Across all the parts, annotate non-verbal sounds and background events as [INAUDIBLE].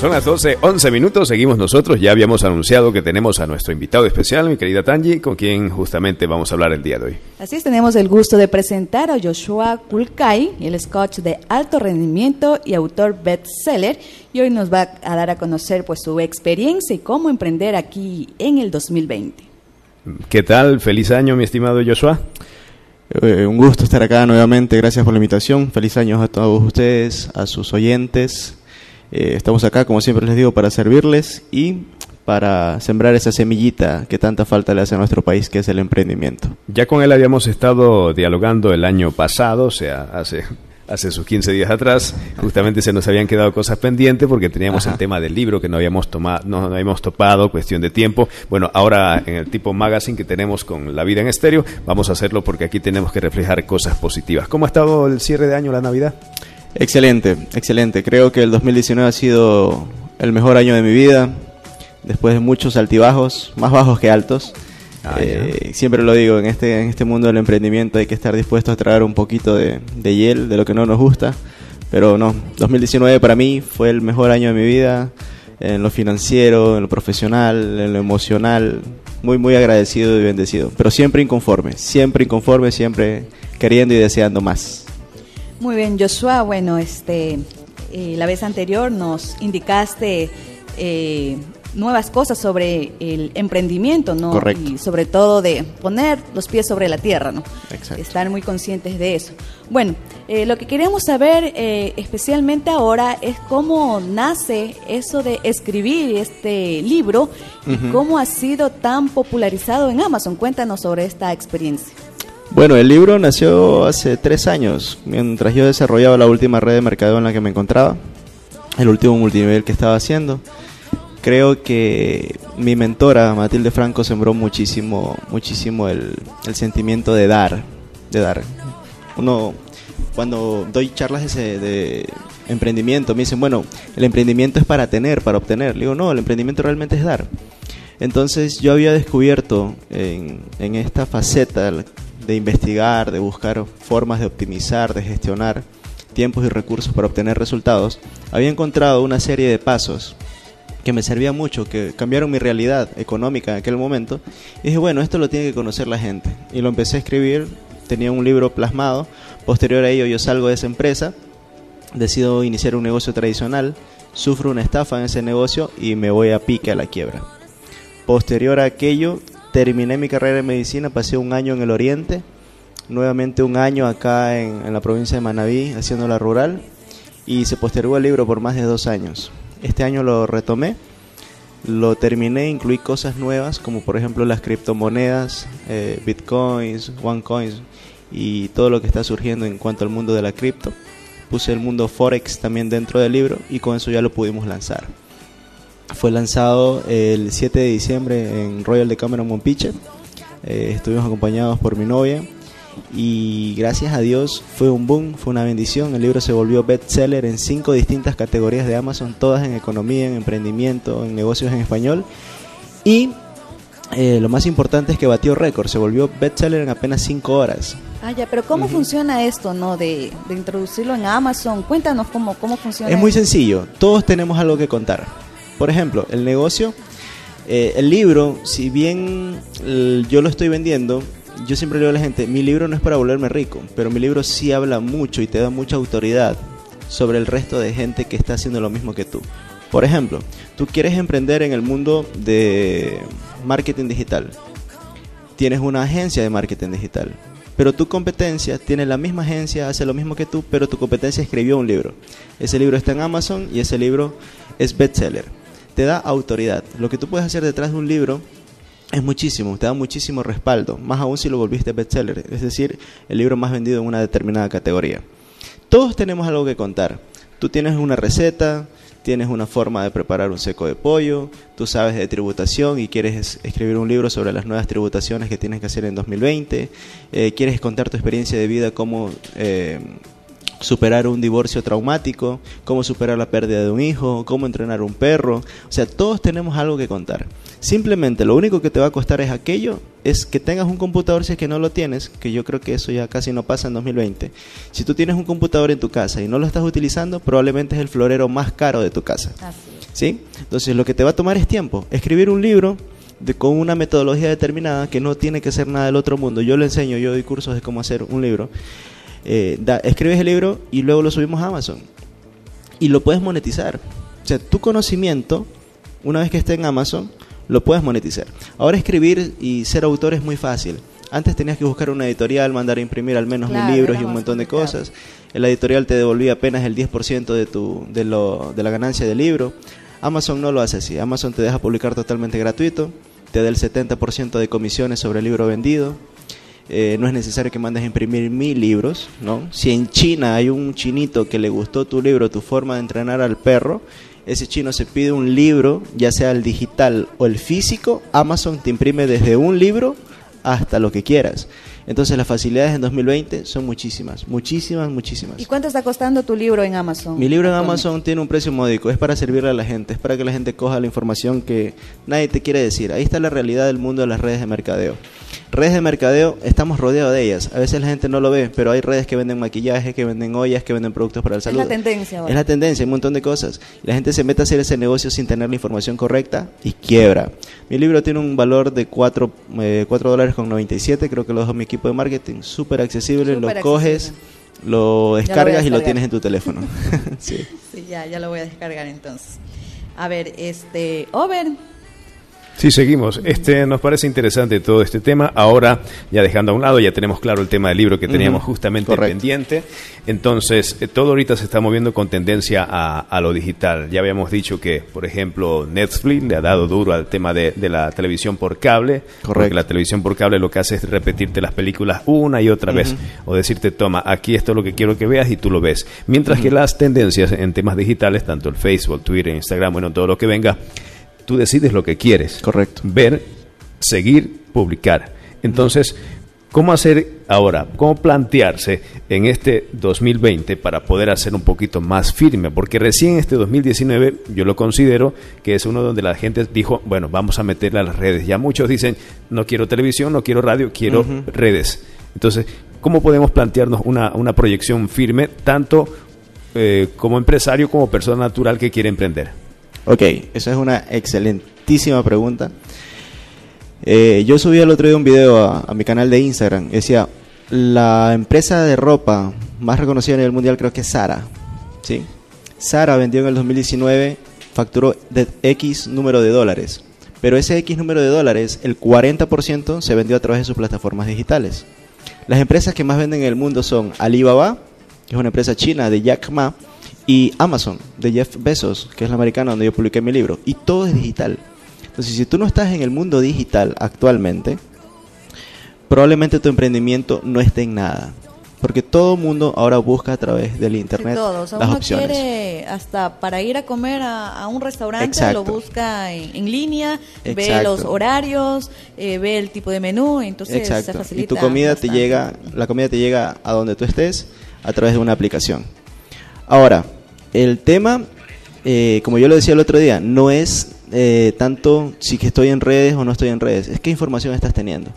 Son las 12, 11 minutos, seguimos nosotros. Ya habíamos anunciado que tenemos a nuestro invitado especial, mi querida Tanji, con quien justamente vamos a hablar el día de hoy. Así es, tenemos el gusto de presentar a Joshua Kulkai, el coach de alto rendimiento y autor bestseller, y hoy nos va a dar a conocer pues su experiencia y cómo emprender aquí en el 2020. ¿Qué tal? Feliz año, mi estimado Joshua. Eh, un gusto estar acá nuevamente, gracias por la invitación. Feliz año a todos ustedes, a sus oyentes eh, estamos acá, como siempre les digo, para servirles y para sembrar esa semillita que tanta falta le hace a nuestro país, que es el emprendimiento. Ya con él habíamos estado dialogando el año pasado, o sea, hace hace sus 15 días atrás, justamente se nos habían quedado cosas pendientes porque teníamos el tema del libro que no habíamos tomado, no, habíamos topado, cuestión de tiempo. Bueno, ahora en el tipo magazine que tenemos con La Vida en Estéreo, vamos a hacerlo porque aquí tenemos que reflejar cosas positivas. ¿Cómo ha estado el cierre de año, la Navidad? Excelente, excelente. Creo que el 2019 ha sido el mejor año de mi vida, después de muchos altibajos, más bajos que altos. Ah, eh, siempre lo digo, en este, en este mundo del emprendimiento hay que estar dispuesto a traer un poquito de, de hiel, de lo que no nos gusta. Pero no, 2019 para mí fue el mejor año de mi vida, en lo financiero, en lo profesional, en lo emocional. Muy, muy agradecido y bendecido. Pero siempre inconforme, siempre inconforme, siempre queriendo y deseando más. Muy bien, Joshua. Bueno, este, eh, la vez anterior nos indicaste eh, nuevas cosas sobre el emprendimiento, ¿no? Correcto. Y sobre todo de poner los pies sobre la tierra, ¿no? Exacto. Estar muy conscientes de eso. Bueno, eh, lo que queremos saber especialmente ahora es cómo nace eso de escribir este libro y cómo ha sido tan popularizado en Amazon. Cuéntanos sobre esta experiencia. Bueno, el libro nació hace tres años, mientras yo desarrollaba la última red de mercadeo en la que me encontraba, el último multinivel que estaba haciendo. Creo que mi mentora, Matilde Franco, sembró muchísimo, muchísimo el, sentimiento de dar, de dar. Uno, cuando doy charlas de, de emprendimiento, me dicen, bueno, el emprendimiento es para tener, para obtener. Le digo, no, el emprendimiento realmente es dar. Entonces yo había descubierto en, en esta faceta de investigar, de buscar formas de optimizar, de gestionar tiempos y recursos para obtener resultados, había encontrado una serie de pasos que me servían mucho, que cambiaron mi realidad económica en aquel momento. Y dije, bueno, esto lo tiene que conocer la gente. Y lo empecé a escribir, tenía un libro plasmado. Posterior a ello yo salgo de esa empresa, decido iniciar un negocio tradicional, sufro una estafa en ese negocio y me voy a pique a la quiebra. Posterior a aquello, terminé mi carrera de medicina, pasé un año en el oriente, nuevamente un año acá en, la provincia de Manabí haciendo la rural y se postergó el libro por más de dos años. Este año lo retomé, lo terminé, incluí cosas nuevas como por ejemplo las criptomonedas, eh, bitcoins, onecoins y todo lo que está surgiendo en cuanto al mundo de la cripto. Puse el mundo forex también dentro del libro y con eso ya lo pudimos lanzar. Fue lanzado el 7 de diciembre en Royal de Cameron Monpiche. Eh, estuvimos acompañados por mi novia y gracias a Dios fue un boom, fue una bendición. El libro se volvió bestseller en cinco distintas categorías de Amazon, todas en economía, en emprendimiento, en negocios en español. Y eh, lo más importante es que batió récord, se volvió bestseller en apenas cinco horas. Ah, ya, pero ¿cómo funciona esto, no? De, de, introducirlo en Amazon. Cuéntanos cómo, cómo funciona. Es muy sencillo, todos tenemos algo que contar. Por ejemplo, el negocio, eh, el libro, si bien yo lo estoy vendiendo, yo siempre le digo a la gente, mi libro no es para volverme rico, pero mi libro sí habla mucho y te da mucha autoridad sobre el resto de gente que está haciendo lo mismo que tú. Por ejemplo, tú quieres emprender en el mundo de marketing digital. Tienes una agencia de marketing digital. Pero tu competencia tiene la misma agencia, hace lo mismo que tú, pero tu competencia escribió un libro. Ese libro está en Amazon y ese libro es bestseller te da autoridad. Lo que tú puedes hacer detrás de un libro es muchísimo, te da muchísimo respaldo, más aún si lo volviste bestseller, es decir, el libro más vendido en una determinada categoría. Todos tenemos algo que contar. Tú tienes una receta, tienes una forma de preparar un seco de pollo, tú sabes de tributación y quieres escribir un libro sobre las nuevas tributaciones que tienes que hacer en 2020, eh, quieres contar tu experiencia de vida, cómo eh, superar un divorcio traumático, cómo superar la pérdida de un hijo, cómo entrenar un perro. O sea, todos tenemos algo que contar. Simplemente lo único que te va a costar es aquello, es que tengas un computador si es que no lo tienes, que yo creo que eso ya casi no pasa en 2020. Si tú tienes un computador en tu casa y no lo estás utilizando, probablemente es el florero más caro de tu casa. ¿Sí? Entonces lo que te va a tomar es tiempo. Escribir un libro de, con una metodología determinada que no tiene que ser nada del otro mundo. Yo le enseño, yo doy cursos de cómo hacer un libro. Eh, escribes el libro y luego lo subimos a Amazon. Y lo puedes monetizar. O sea, tu conocimiento, una vez que esté en Amazon, lo puedes monetizar. Ahora escribir y ser autor es muy fácil. Antes tenías que buscar una editorial, mandar a imprimir al menos mil libros y un montón de cosas. La editorial te devolvía apenas el 10% de, tu, de, lo, de la ganancia del libro. Amazon no lo hace así. Amazon te deja publicar totalmente gratuito, te da el 70% de comisiones sobre el libro vendido. Eh, no es necesario que mandes a imprimir mil libros, ¿no? Si en China hay un chinito que le gustó tu libro, tu forma de entrenar al perro, ese chino se pide un libro, ya sea el digital o el físico, Amazon te imprime desde un libro hasta lo que quieras. Entonces las facilidades en 2020 son muchísimas, muchísimas, muchísimas. ¿Y cuánto está costando tu libro en Amazon? Mi libro en Amazon tiene un precio módico, es para servirle a la gente, es para que la gente coja la información que nadie te quiere decir. Ahí está la realidad del mundo de las redes de mercadeo. Redes de mercadeo, estamos rodeados de ellas. A veces la gente no lo ve, pero hay redes que venden maquillaje, que venden ollas, que venden productos para el salud. Es la tendencia. Es la tendencia, hay un montón de cosas. La gente se mete a hacer ese negocio sin tener la información correcta y quiebra. Mi libro tiene un valor de 4, eh, dólares con 97, creo que lo dejo mi equipo de marketing. Súper accesible, lo coges, lo descargas y lo tienes en tu teléfono. [LAUGHS] [LAUGHS] sí. sí, ya, ya lo voy a descargar entonces. A ver, este, Over, Sí, seguimos. Este nos parece interesante todo este tema. Ahora, ya dejando a un lado, ya tenemos claro el tema del libro que teníamos justamente pendiente. Entonces, eh, todo ahorita se está moviendo con tendencia a, lo digital. Ya habíamos dicho que, por ejemplo, Netflix le ha dado duro al tema de, la televisión por cable. Correcto. Porque la televisión por cable lo que hace es repetirte las películas una y otra vez. O decirte, toma, aquí esto es lo que quiero que veas y tú lo ves. Mientras que las tendencias en temas digitales, tanto el Facebook, Twitter, Instagram, bueno, todo lo que venga, tú decides lo que quieres. Correcto. Ver, seguir, publicar. Entonces, ¿cómo hacer ahora? ¿Cómo plantearse en este 2020 para poder hacer un poquito más firme? Porque recién este 2019 yo lo considero que es uno donde la gente dijo, bueno, vamos a meterle a las redes. Ya muchos dicen, no quiero televisión, no quiero radio, quiero redes. Entonces, ¿cómo podemos plantearnos una, una proyección firme, tanto eh, como empresario como persona natural que quiere emprender? Ok, esa es una excelentísima pregunta. Eh, yo subí el otro día un video a, mi canal de Instagram. Decía, la empresa de ropa más reconocida a nivel mundial creo que es Sara. ¿sí? Sara vendió en el 2019, facturó X número de dólares. Pero ese X número de dólares, el 40% se vendió a través de sus plataformas digitales. Las empresas que más venden en el mundo son Alibaba, que es una empresa china de Jack Ma, y Amazon de Jeff Bezos, que es la americana donde yo publiqué mi libro, y todo es digital. Entonces, si tú no estás en el mundo digital actualmente, probablemente tu emprendimiento no esté en nada. Porque todo el mundo ahora busca a través del internet todo. las uno quiere hasta para ir a comer a, un restaurante lo busca en, línea, ve los horarios, eh, ve el tipo de menú, entonces se facilita. Y tu comida te llega, la comida te llega a donde tú estés a través de una aplicación. Ahora, el tema, eh, como yo lo decía el otro día, no es eh, tanto si que estoy en redes o no estoy en redes, es qué información estás teniendo.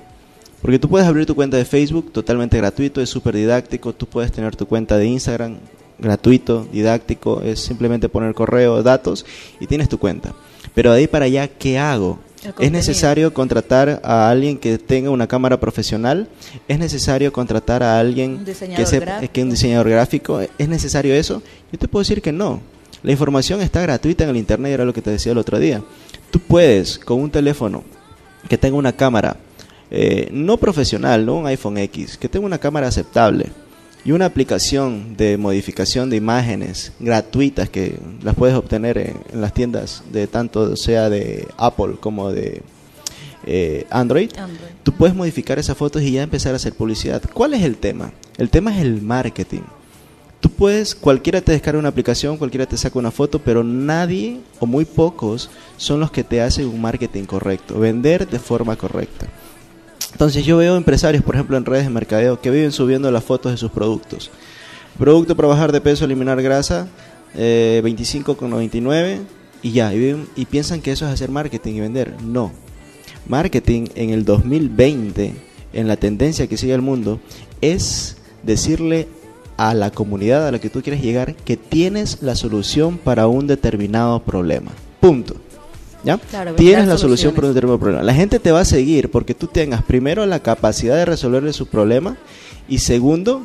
Porque tú puedes abrir tu cuenta de Facebook totalmente gratuito, es súper didáctico, tú puedes tener tu cuenta de Instagram gratuito, didáctico, es simplemente poner correo, datos y tienes tu cuenta. Pero de ahí para allá, ¿qué hago? Es necesario contratar a alguien que tenga una cámara profesional. Es necesario contratar a alguien que sea que un diseñador gráfico. ¿Es necesario eso? Yo te puedo decir que no. La información está gratuita en el internet, era lo que te decía el otro día. Tú puedes con un teléfono que tenga una cámara eh, no profesional, no un iPhone X, que tenga una cámara aceptable y una aplicación de modificación de imágenes gratuitas que las puedes obtener en, las tiendas de tanto sea de Apple como de eh, Android, tú puedes modificar esas fotos y ya empezar a hacer publicidad. ¿Cuál es el tema? El tema es el marketing. Tú puedes, cualquiera te descarga una aplicación, cualquiera te saca una foto, pero nadie o muy pocos son los que te hacen un marketing correcto, vender de forma correcta. Entonces yo veo empresarios, por ejemplo, en redes de mercadeo, que viven subiendo las fotos de sus productos. Producto para bajar de peso, eliminar grasa, eh, 25,99 y ya. Y, y piensan que eso es hacer marketing y vender. No. Marketing en el 2020, en la tendencia que sigue el mundo, es decirle a la comunidad a la que tú quieres llegar que tienes la solución para un determinado problema. Punto. ¿Ya? Tienes la solución para un determinado problema. La gente te va a seguir porque tú tengas primero la capacidad de resolverle su problema y segundo,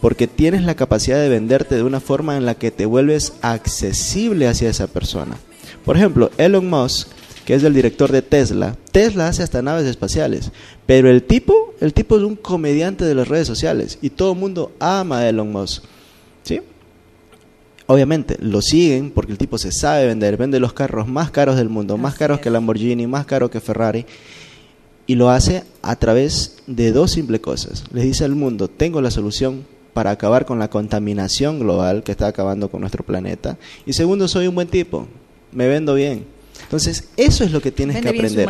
porque tienes la capacidad de venderte de una forma en la que te vuelves accesible hacia esa persona. Por ejemplo, Elon Musk, que es el director de Tesla, Tesla hace hasta naves espaciales, pero el tipo, el tipo es un comediante de las redes sociales y todo el mundo ama a Elon Musk. Obviamente lo siguen porque el tipo se sabe vender, vende los carros más caros del mundo, más caros que Lamborghini, más caros que Ferrari y lo hace a través de dos simples cosas. Les dice al mundo, tengo la solución para acabar con la contaminación global que está acabando con nuestro planeta. Y segundo, soy un buen tipo, me vendo bien. Entonces, eso es lo que tienes que aprender.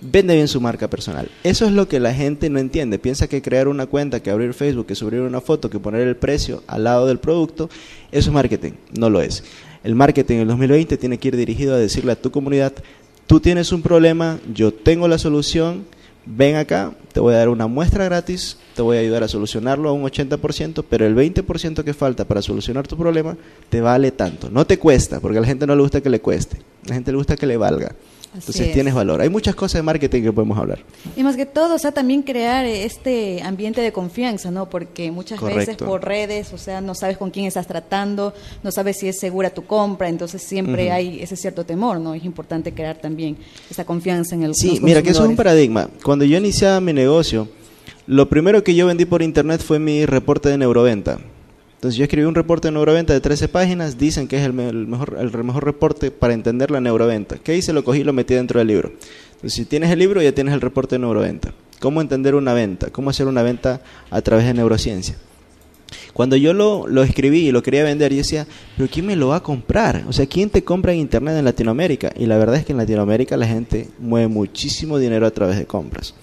Vende bien su marca personal. Eso es lo que la gente no entiende. Piensa que crear una cuenta, que abrir Facebook, que subir una foto, que poner el precio al lado del producto, eso es marketing. No lo es. El marketing en el 2020 tiene que ir dirigido a decirle a tu comunidad, tú tienes un problema, yo tengo la solución, ven acá, te voy a dar una muestra gratis, te voy a ayudar a solucionarlo a un 80%, pero el 20% que falta para solucionar tu problema te vale tanto. No te cuesta, porque a la gente no le gusta que le cueste, a la gente le gusta que le valga. Entonces tienes valor. Hay muchas cosas de marketing que podemos hablar. Y más que todo, o sea, también crear este ambiente de confianza, ¿no? Porque muchas veces por redes, o sea, no sabes con quién estás tratando, no sabes si es segura tu compra, entonces siempre hay ese cierto temor, ¿no? Es importante crear también esa confianza en el Sí, mira, que eso es un paradigma. Cuando yo iniciaba mi negocio, lo primero que yo vendí por internet fue mi reporte de neuroventa. Entonces yo escribí un reporte de neuroventa de 13 páginas, dicen que es el, mejor, el mejor reporte para entender la neuroventa. ¿Qué hice? Lo cogí y lo metí dentro del libro. Entonces si tienes el libro ya tienes el reporte de neuroventa. ¿Cómo entender una venta? ¿Cómo hacer una venta a través de neurociencia? Cuando yo lo, lo, escribí y lo quería vender, yo decía, pero ¿quién me lo va a comprar? O sea, ¿quién te compra en Internet en Latinoamérica? Y la verdad es que en Latinoamérica la gente mueve muchísimo dinero a través de compras.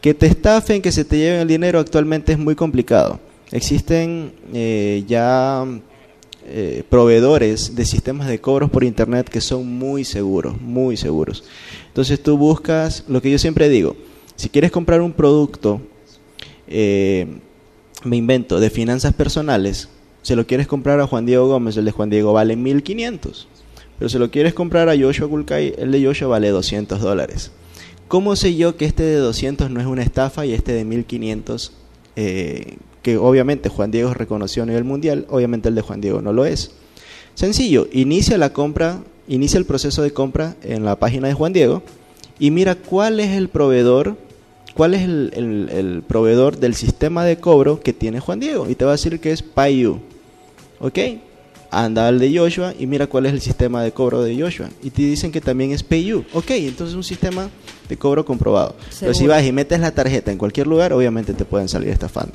Que te estafen, que se te lleven el dinero actualmente es muy complicado. Existen eh, ya eh, proveedores de sistemas de cobros por internet que son muy seguros, muy seguros. Entonces tú buscas, lo que yo siempre digo, si quieres comprar un producto, eh, me invento, de finanzas personales, se lo quieres comprar a Juan Diego Gómez, el de Juan Diego vale 1500. Pero si lo quieres comprar a Joshua Kulkai, el de Joshua vale 200 dólares. ¿Cómo sé yo que este de 200 no es una estafa y este de 1500 eh, que obviamente Juan Diego reconoció a nivel mundial, obviamente el de Juan Diego no lo es. Sencillo, inicia la compra, inicia el proceso de compra en la página de Juan Diego y mira cuál es el proveedor, cuál es el, proveedor del sistema de cobro que tiene Juan Diego y te va a decir que es PayU. ¿Ok? Anda al de Joshua y mira cuál es el sistema de cobro de Joshua. Y te dicen que también es PayU. Ok, entonces es un sistema de cobro comprobado. Pero si vas y metes la tarjeta en cualquier lugar, obviamente te pueden salir estafando.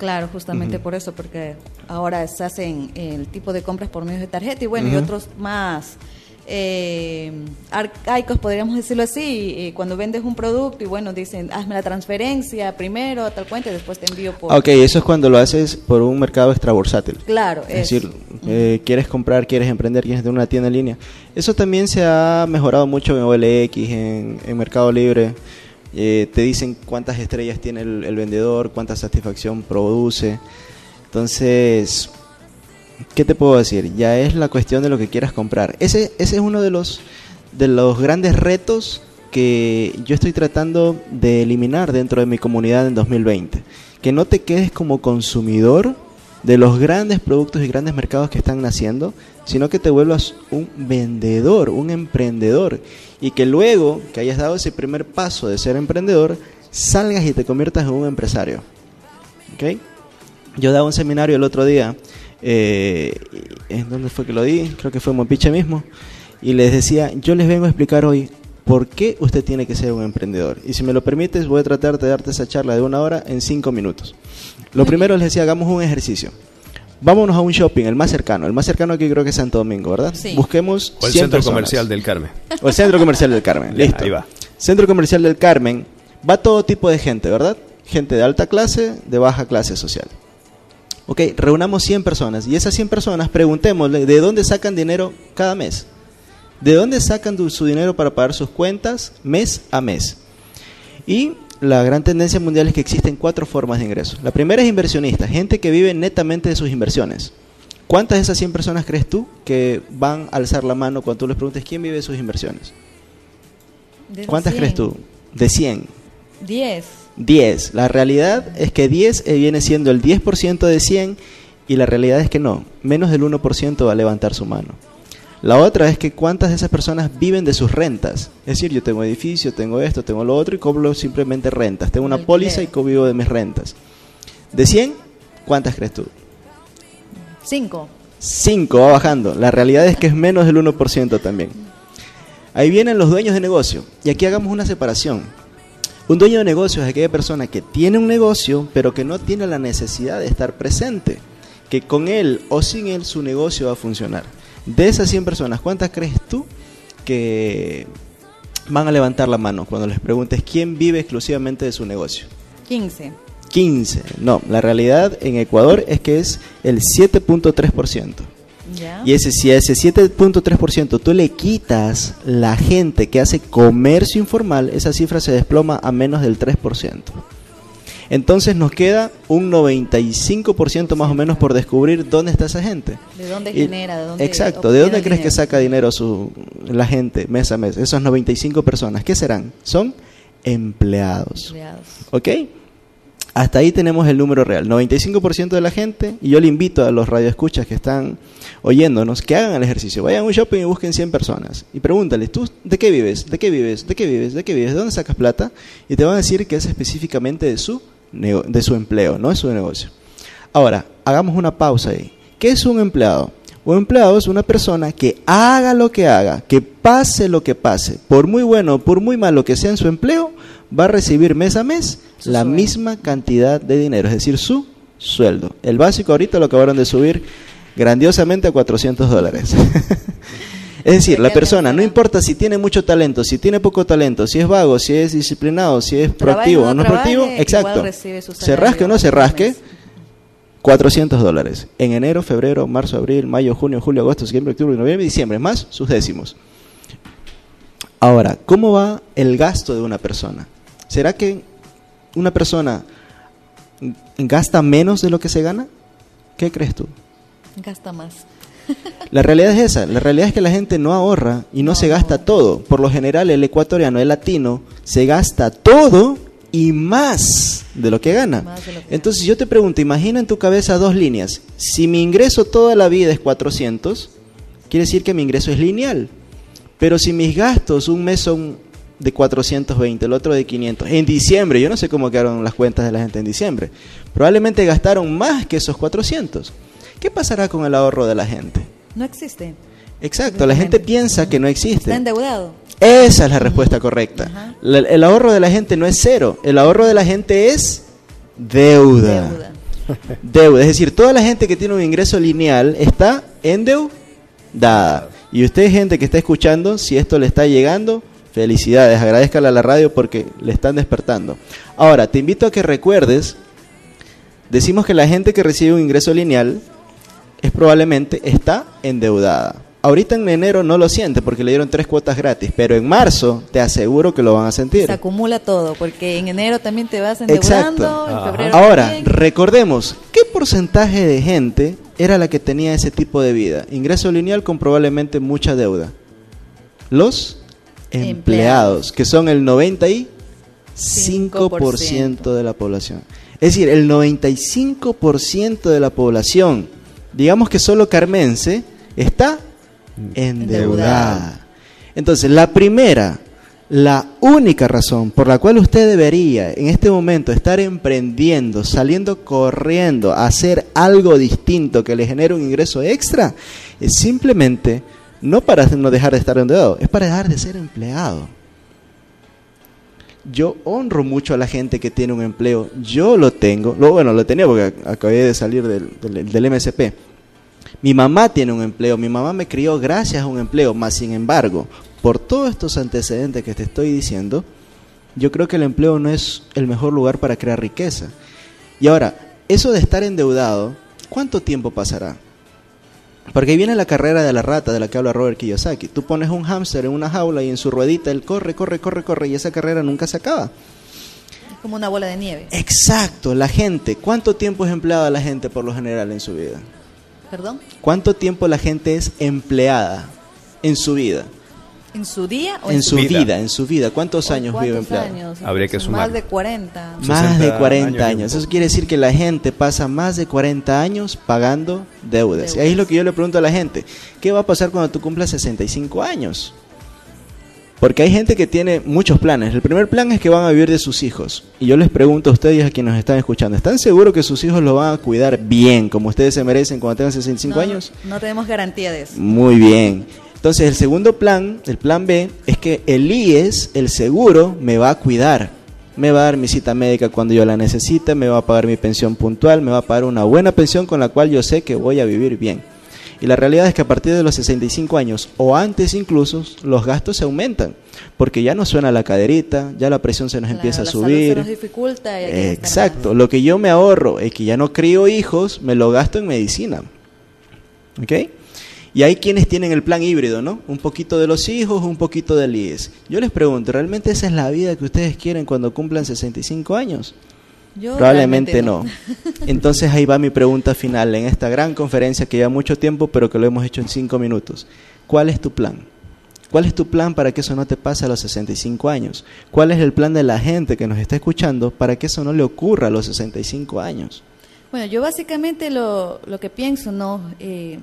Claro, justamente por eso, porque ahora se hacen el tipo de compras por medio de tarjeta y bueno, y otros más eh, arcaicos, podríamos decirlo así, eh, cuando vendes un producto y bueno, dicen, hazme la transferencia primero a tal cuenta y después te envío por... Ok, eso es cuando lo haces por un mercado extrabursátil. Claro, es, decir, eh, quieres comprar, quieres emprender, quieres tener una tienda en línea. Eso también se ha mejorado mucho en OLX, en, en Mercado Libre. Eh, te dicen cuántas estrellas tiene el, vendedor, cuánta satisfacción produce. Entonces, ¿qué te puedo decir? Ya es la cuestión de lo que quieras comprar. Ese, ese es uno de los, de los grandes retos que yo estoy tratando de eliminar dentro de mi comunidad en 2020. Que no te quedes como consumidor de los grandes productos y grandes mercados que están naciendo, sino que te vuelvas un vendedor, un emprendedor y que luego que hayas dado ese primer paso de ser emprendedor, salgas y te conviertas en un empresario. ¿Ok? Yo daba un seminario el otro día, eh, ¿en dónde fue que lo di? Creo que fue en Mopiche mismo, y les decía, yo les vengo a explicar hoy por qué usted tiene que ser un emprendedor. Y si me lo permites, voy a tratar de darte esa charla de una hora en cinco minutos. Lo primero les decía, hagamos un ejercicio. Vámonos a un shopping, el más cercano. El más cercano aquí creo que es Santo Domingo, ¿verdad? Sí. Busquemos. O el Centro Comercial del Carmen. O el Centro Comercial del Carmen. [LAUGHS] Listo. Ahí va. Centro Comercial del Carmen. Va todo tipo de gente, ¿verdad? Gente de alta clase, de baja clase social. Ok, reunamos 100 personas y esas 100 personas preguntémosle de dónde sacan dinero cada mes. ¿De dónde sacan su dinero para pagar sus cuentas mes a mes? Y la gran tendencia mundial es que existen cuatro formas de ingreso. La primera es inversionista, gente que vive netamente de sus inversiones. ¿Cuántas de esas 100 personas crees tú que van a alzar la mano cuando tú les preguntes quién vive de sus inversiones? ¿Cuántas crees tú? De 100. 10. 10. La realidad es que 10 eh, viene siendo el 10% de 100 y la realidad es que no, menos del 1% va a levantar su mano. La otra es que cuántas de esas personas viven de sus rentas. Es decir, yo tengo edificio, tengo esto, tengo lo otro y cobro simplemente rentas. Tengo una póliza y vivo de mis rentas. De 100, ¿cuántas crees tú? 5. 5, va bajando. La realidad es que es menos del 1% también. Ahí vienen los dueños de negocio. Y aquí hagamos una separación. Un dueño de negocio es aquella persona que tiene un negocio, pero que no tiene la necesidad de estar presente. Que con él o sin él su negocio va a funcionar. De esas 100 personas, ¿cuántas crees tú que van a levantar la mano cuando les preguntes quién vive exclusivamente de su negocio? 15. 15. No, la realidad en Ecuador es que es el 7.3%. Y ese, si a ese 7.3% tú le quitas la gente que hace comercio informal, esa cifra se desploma a menos del 3%. Entonces nos queda un 95% más o menos por descubrir dónde está esa gente. ¿De dónde genera? ¿De dónde exacto, ¿de dónde crees que saca dinero su, la gente mes a mes? Esas 95 personas, ¿qué serán? Son empleados. empleados. ¿Ok? Hasta ahí tenemos el número real, 95% de la gente, y yo le invito a los radioescuchas que están oyéndonos que hagan el ejercicio, vayan a un shopping y busquen 100 personas y pregúntales, ¿tú de qué vives? ¿De qué vives? ¿De qué vives? ¿De qué vives? ¿De dónde sacas plata? Y te van a decir que es específicamente de su de su empleo, no es su negocio. Ahora, hagamos una pausa ahí. ¿Qué es un empleado? Un empleado es una persona que haga lo que haga, que pase lo que pase, por muy bueno o por muy malo que sea en su empleo, va a recibir mes a mes la misma cantidad de dinero, es decir, su sueldo. El básico ahorita lo acabaron de subir grandiosamente a 400 dólares. [LAUGHS] Es decir, la persona, no importa si tiene mucho talento, si tiene poco talento, si es vago, si es disciplinado, si es proactivo o no, proactivo, exacto. Se rasque o no se rasque, 400 dólares. En enero, febrero, marzo, abril, mayo, junio, julio, agosto, septiembre, octubre, noviembre, diciembre, más sus décimos. Ahora, ¿cómo va el gasto de una persona? ¿Será que una persona gasta menos de lo que se gana? ¿Qué crees tú? Gasta más. La realidad es esa, la realidad es que la gente no ahorra y no, se gasta todo. Por lo general el ecuatoriano, el latino, se gasta todo y más de lo que gana. Entonces yo te pregunto, imagina en tu cabeza dos líneas. Si mi ingreso toda la vida es 400, quiere decir que mi ingreso es lineal. Pero si mis gastos un mes son de 420, el otro de 500, en diciembre, yo no sé cómo quedaron las cuentas de la gente en diciembre, probablemente gastaron más que esos 400. ¿Qué pasará con el ahorro de la gente? No existe. Exacto, la gente piensa que no existe. Está endeudado. Esa es la respuesta correcta. el ahorro de la gente no es cero, el ahorro de la gente es deuda. Deuda. [LAUGHS] deuda. Es decir, toda la gente que tiene un ingreso lineal está endeudada. Y usted, gente que está escuchando, si esto le está llegando, felicidades, agradezcale a la radio porque le están despertando. Ahora, te invito a que recuerdes, decimos que la gente que recibe un ingreso lineal es probablemente está endeudada. Ahorita en enero no lo siente porque le dieron tres cuotas gratis, pero en marzo te aseguro que lo van a sentir. Se acumula todo, porque en enero también te vas endeudando, en febrero Ahora, recordemos, ¿qué porcentaje de gente era la que tenía ese tipo de vida? Ingreso lineal con probablemente mucha deuda. Los empleados, que son el 95% de la población. Es decir, el 95% de la población digamos que solo Carmense está endeudada. Entonces, la primera, la única razón por la cual usted debería en este momento estar emprendiendo, saliendo corriendo a hacer algo distinto que le genere un ingreso extra, es simplemente no para no dejar de estar endeudado, es para dejar de ser empleado. Yo honro mucho a la gente que tiene un empleo. Yo lo tengo. Lo, bueno, lo tenía porque acabé de salir del, del, MSP. Mi mamá tiene un empleo. Mi mamá me crió gracias a un empleo. Más sin embargo, por todos estos antecedentes que te estoy diciendo, yo creo que el empleo no es el mejor lugar para crear riqueza. Y ahora, eso de estar endeudado, ¿cuánto tiempo pasará? Porque ahí viene la carrera de la rata de la que habla Robert Kiyosaki. Tú pones un hámster en una jaula y en su ruedita él corre, corre, corre, corre y esa carrera nunca se acaba. Como una bola de nieve. Exacto, la gente. ¿Cuánto tiempo es empleada la gente por lo general en su vida? ¿Perdón? ¿Cuánto tiempo la gente es empleada en su vida? ¿En su día o en, su vida? En su vida. ¿Cuántos años vive empleado? Años? Habría que sumar. Más de 40. Más de 40 años. Eso quiere decir que la gente pasa más de 40 años pagando deudas. Y ahí es lo que yo le pregunto a la gente. ¿Qué va a pasar cuando tú cumplas 65 años? Porque hay gente que tiene muchos planes. El primer plan es que van a vivir de sus hijos. Y yo les pregunto a ustedes, a quienes nos están escuchando, ¿están seguros que sus hijos los van a cuidar bien, como ustedes se merecen cuando tengan 65 años? No tenemos garantía de eso. Muy bien. Entonces el segundo plan, el plan B, es que el IES, el seguro, me va a cuidar. Me va a dar mi cita médica cuando yo la necesite, me va a pagar mi pensión puntual, me va a pagar una buena pensión con la cual yo sé que voy a vivir bien. Y la realidad es que a partir de los 65 años o antes incluso los gastos se aumentan porque ya no suena la caderita, ya la presión se nos empieza a subir. Se nos dificulta. Exacto, lo que yo me ahorro es que ya no crío hijos, me lo gasto en medicina. ¿Ok? Y hay quienes tienen el plan híbrido, ¿no? Un poquito de los hijos, un poquito del IES. Yo les pregunto, ¿realmente esa es la vida que ustedes quieren cuando cumplan 65 años? Probablemente no. [LAUGHS] Entonces ahí va mi pregunta final en esta gran conferencia que lleva mucho tiempo, pero que lo hemos hecho en cinco minutos. ¿Cuál es tu plan? ¿Cuál es tu plan para que eso no te pase a los 65 años? ¿Cuál es el plan de la gente que nos está escuchando para que eso no le ocurra a los 65 años? Bueno, yo básicamente lo, lo que pienso, ¿no? Eh,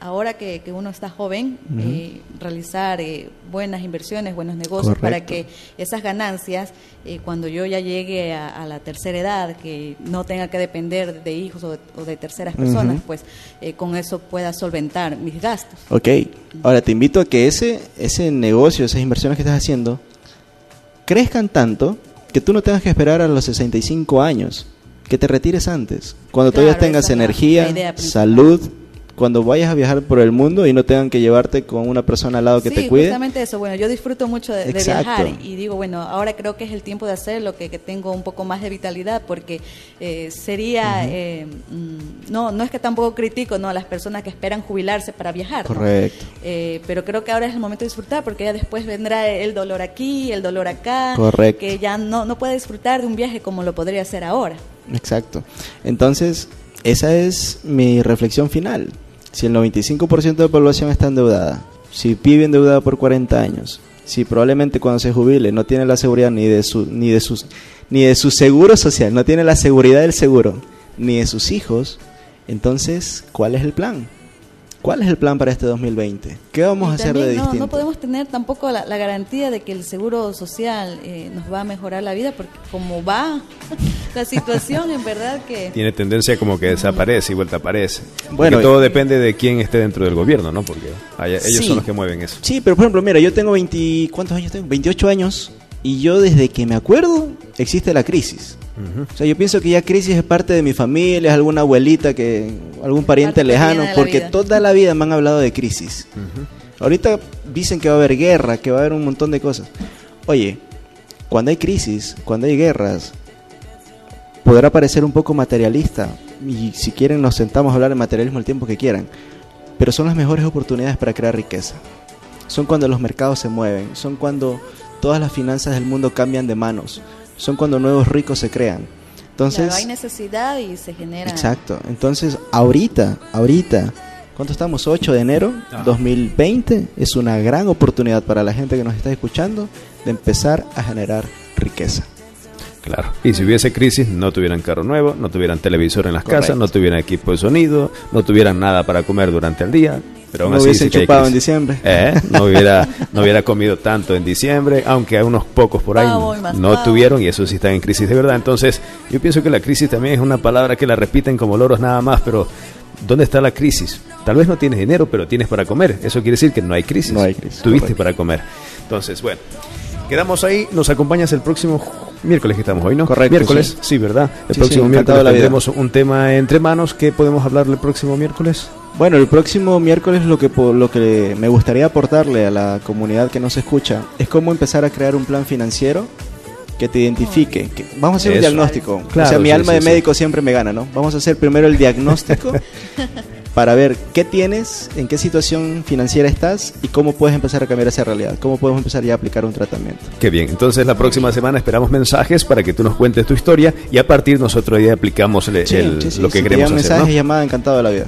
ahora que, uno está joven, eh, realizar eh, buenas inversiones, buenos negocios para que esas ganancias, eh, cuando yo ya llegue a, la tercera edad, que no tenga que depender de hijos o de, terceras personas, pues con eso pueda solventar mis gastos. Ok, ahora te invito a que ese, ese negocio, esas inversiones que estás haciendo, crezcan tanto que tú no tengas que esperar a los 65 años, que te retires antes, cuando todavía tengas energía, salud cuando vayas a viajar por el mundo y no tengan que llevarte con una persona al lado que te cuide. Exactamente eso. Bueno, yo disfruto mucho de, viajar y digo, bueno, ahora creo que es el tiempo de hacerlo, que, que tengo un poco más de vitalidad, porque eh, sería, eh, mm, no, no es que tampoco critico ¿no? a las personas que esperan jubilarse para viajar. Correcto. Eh, pero creo que ahora es el momento de disfrutar, porque ya después vendrá el dolor aquí, el dolor acá. Correcto. Que ya no, no puede disfrutar de un viaje como lo podría hacer ahora. Exacto. Entonces, esa es mi reflexión final. Si el 95% de la población está endeudada, si vive endeudada por 40 años, si probablemente cuando se jubile no tiene la seguridad ni de su ni de sus ni de su seguro social, no tiene la seguridad del seguro, ni de sus hijos, entonces, ¿cuál es el plan? ¿Cuál es el plan para este 2020? ¿Qué vamos a hacer de no, distinto? No podemos tener tampoco la, garantía de que el seguro social eh, nos va a mejorar la vida, porque como va [LAUGHS] la situación, en verdad que... Tiene tendencia como que desaparece y vuelta aparece. Bueno, todo depende de quién esté dentro del gobierno, ¿no? Porque ellos son los que mueven eso. Sí, pero por ejemplo, mira, yo tengo 20... ¿Cuántos años tengo? 28 años y yo desde que me acuerdo existe la crisis. O sea, yo pienso que ya crisis es parte de mi familia, es alguna abuelita, que algún pariente lejano, porque toda la vida me han hablado de crisis. Ahorita dicen que va a haber guerra, que va a haber un montón de cosas. Oye, cuando hay crisis, cuando hay guerras, podrá parecer un poco materialista. Y si quieren nos sentamos a hablar de materialismo el tiempo que quieran. Pero son las mejores oportunidades para crear riqueza. Son cuando los mercados se mueven, son cuando todas las finanzas del mundo cambian de manos son cuando nuevos ricos se crean. Entonces, hay necesidad y se genera. Exacto. Entonces, ahorita, ahorita, ¿cuánto estamos? 8 de enero 2020 es una gran oportunidad para la gente que nos está escuchando de empezar a generar riqueza. Claro. Y si hubiese crisis, no tuvieran carro nuevo, no tuvieran televisor en las casas, no tuvieran equipo de sonido, no tuvieran nada para comer durante el día. Pero no hubiese chupado en diciembre. ¿Eh? No, hubiera, [LAUGHS] no hubiera comido tanto en diciembre, aunque a unos pocos por ahí no tuvieron y eso sí están en crisis de verdad. Entonces, yo pienso que la crisis también es una palabra que la repiten como loros nada más, pero ¿dónde está la crisis? Tal vez no tienes dinero, pero tienes para comer. Eso quiere decir que no hay crisis. No hay crisis. Tuviste para comer. Entonces, bueno. Quedamos ahí, nos acompañas el próximo miércoles que estamos hoy, ¿no? Correcto. Miércoles, sí, ¿verdad? El próximo miércoles tendremos un tema entre manos. ¿Qué podemos hablar el próximo miércoles? Bueno, el próximo miércoles lo que, lo que me gustaría aportarle a la comunidad que nos escucha es cómo empezar a crear un plan financiero que te identifique. vamos a hacer un diagnóstico. o sea, mi alma de médico siempre me gana, ¿no? Vamos a hacer primero el diagnóstico [LAUGHS] para ver qué tienes, en qué situación financiera estás y cómo puedes empezar a cambiar esa realidad, cómo podemos empezar ya a aplicar un tratamiento. Qué bien, entonces la próxima semana esperamos mensajes para que tú nos cuentes tu historia y a partir nosotros ya aplicamos el, lo que queremos hacer. mensajes, llamada, encantado de la vida.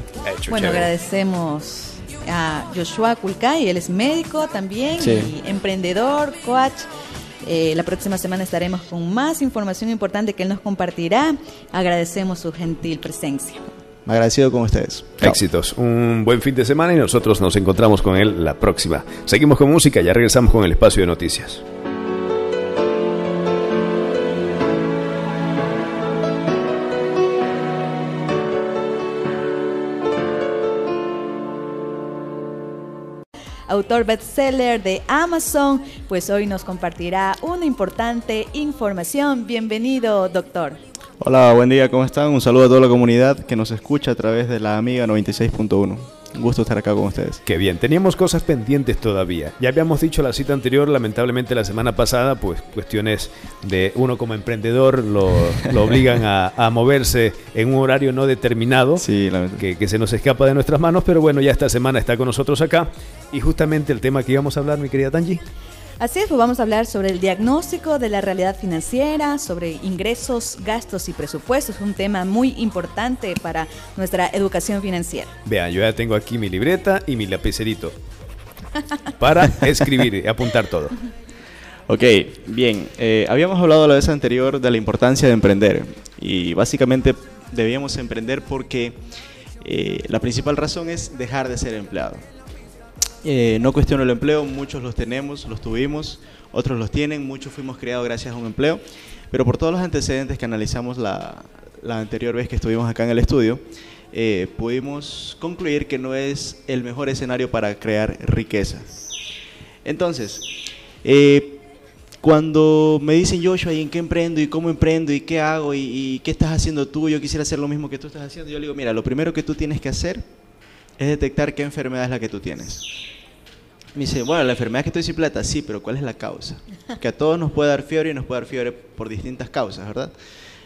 bueno, agradecemos a Joshua Kulkai, él es médico también y emprendedor, coach. Eh, la próxima semana estaremos con más información importante que él nos compartirá. Agradecemos su gentil presencia agradecido con ustedes. Éxitos. Un buen fin de semana y nosotros nos encontramos con él la próxima. Seguimos con música, ya regresamos con el espacio de noticias. autor bestseller de Amazon, pues hoy nos compartirá una importante información. Bienvenido, doctor. Hola, buen día, ¿cómo están? Un saludo a toda la comunidad que nos escucha a través de la Amiga 96.1. Un gusto estar acá con ustedes. Qué bien, teníamos cosas pendientes todavía. Ya habíamos dicho la cita anterior, lamentablemente la semana pasada, pues cuestiones de uno como emprendedor lo, obligan a, moverse en un horario no determinado, sí, que, que se nos escapa de nuestras manos, pero bueno, ya esta semana está con nosotros acá. Y justamente el tema que íbamos a hablar, mi querida Tanji. Así es, pues vamos a hablar sobre el diagnóstico de la realidad financiera, sobre ingresos, gastos y presupuestos, un tema muy importante para nuestra educación financiera. Vean, yo ya tengo aquí mi libreta y mi lapicerito para escribir y apuntar todo. Ok, bien. Eh, habíamos hablado la vez anterior de la importancia de emprender y básicamente debíamos emprender porque eh, la principal razón es dejar de ser empleado. Eh, no cuestiono el empleo, muchos los tenemos, los tuvimos, otros los tienen, muchos fuimos creados gracias a un empleo, pero por todos los antecedentes que analizamos la, anterior vez que estuvimos acá en el estudio, eh, pudimos concluir que no es el mejor escenario para crear riqueza. Entonces, eh, cuando me dicen Joshua, ¿y en qué emprendo? ¿Y cómo emprendo? ¿Y qué hago? ¿Y, ¿Y, qué estás haciendo tú? Yo quisiera hacer lo mismo que tú estás haciendo. Yo le digo, mira, lo primero que tú tienes que hacer es detectar qué enfermedad es la que tú tienes. Me dice, bueno, la enfermedad es que estoy sin plata, sí, pero ¿cuál es la causa? [LAUGHS] Que a todos nos puede dar fiebre y nos puede dar fiebre por distintas causas, ¿verdad?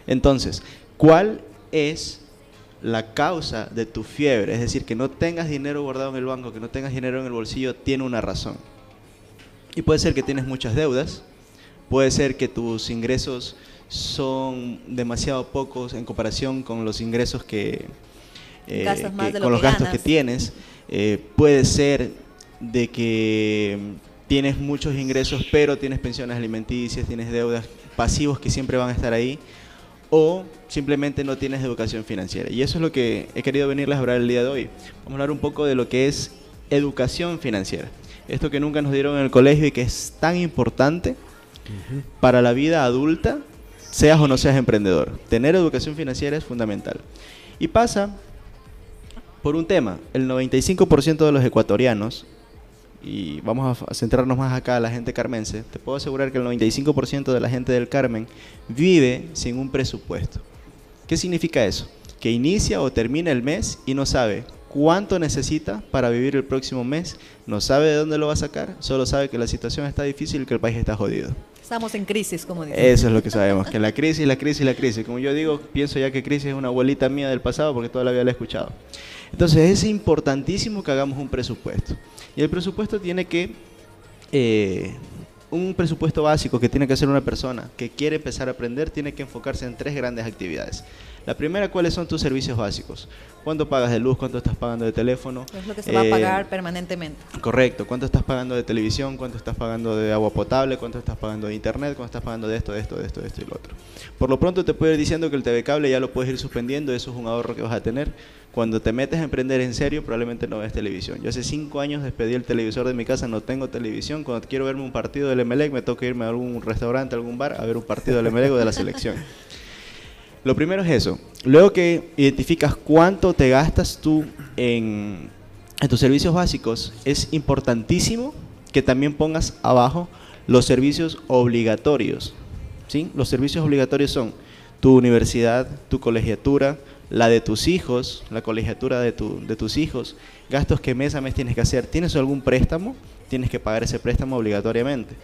Entonces, ¿cuál es la causa de tu fiebre? Es decir, que no tengas dinero guardado en el banco, que no tengas dinero en el bolsillo, tiene una razón. Y puede ser que tienes muchas deudas, puede ser que tus ingresos son demasiado pocos en comparación con los ingresos que, eh, con los gastos que tienes. Eh, puede ser de que tienes muchos ingresos, pero tienes pensiones alimenticias, tienes deudas pasivos que siempre van a estar ahí, o simplemente no tienes educación financiera. Y eso es lo que he querido venirles a hablar el día de hoy. Vamos a hablar un poco de lo que es educación financiera. Esto que nunca nos dieron en el colegio y que es tan importante para la vida adulta, seas o no seas emprendedor. Tener educación financiera es fundamental. Y pasa por un tema, el 95% de los ecuatorianos, y vamos a centrarnos más acá a la gente carmense, te puedo asegurar que el 95% de la gente del Carmen vive sin un presupuesto. ¿Qué significa eso? Que inicia o termina el mes y no sabe cuánto necesita para vivir el próximo mes, no sabe de dónde lo va a sacar, solo sabe que la situación está difícil y que el país está jodido. Estamos en crisis, como dicen. Eso es lo que sabemos, que la crisis, la crisis, la crisis. Como yo digo, pienso ya que crisis es una abuelita mía del pasado porque toda la vida la he escuchado. Entonces es importantísimo que hagamos un presupuesto. Y el presupuesto tiene que... Eh, un presupuesto básico que tiene que hacer una persona que quiere empezar a aprender tiene que enfocarse en tres grandes actividades. La primera, ¿cuáles son tus servicios básicos? ¿Cuánto pagas de luz? ¿Cuánto estás pagando de teléfono? Es lo que se va a pagar eh, permanentemente. Correcto. ¿Cuánto estás pagando de televisión? ¿Cuánto estás pagando de agua potable? ¿Cuánto estás pagando de internet? ¿Cuánto estás pagando de esto, de esto, de esto, de esto y lo otro? Por lo pronto te puedo ir diciendo que el TV cable ya lo puedes ir suspendiendo, eso es un ahorro que vas a tener. Cuando te metes a emprender en serio, probablemente no ves televisión. Yo hace cinco años despedí el televisor de mi casa, no tengo televisión. Cuando quiero verme un partido del MLEC, me toca irme a algún restaurante, a algún bar, a ver un partido del MLEC o de la selección. [LAUGHS] Lo primero es eso. Luego que identificas cuánto te gastas tú en, tus servicios básicos, es importantísimo que también pongas abajo los servicios obligatorios. ¿sí? Los servicios obligatorios son tu universidad, tu colegiatura, la de tus hijos, la colegiatura de, de tus hijos, gastos que mes a mes tienes que hacer. ¿Tienes algún préstamo? Tienes que pagar ese préstamo obligatoriamente.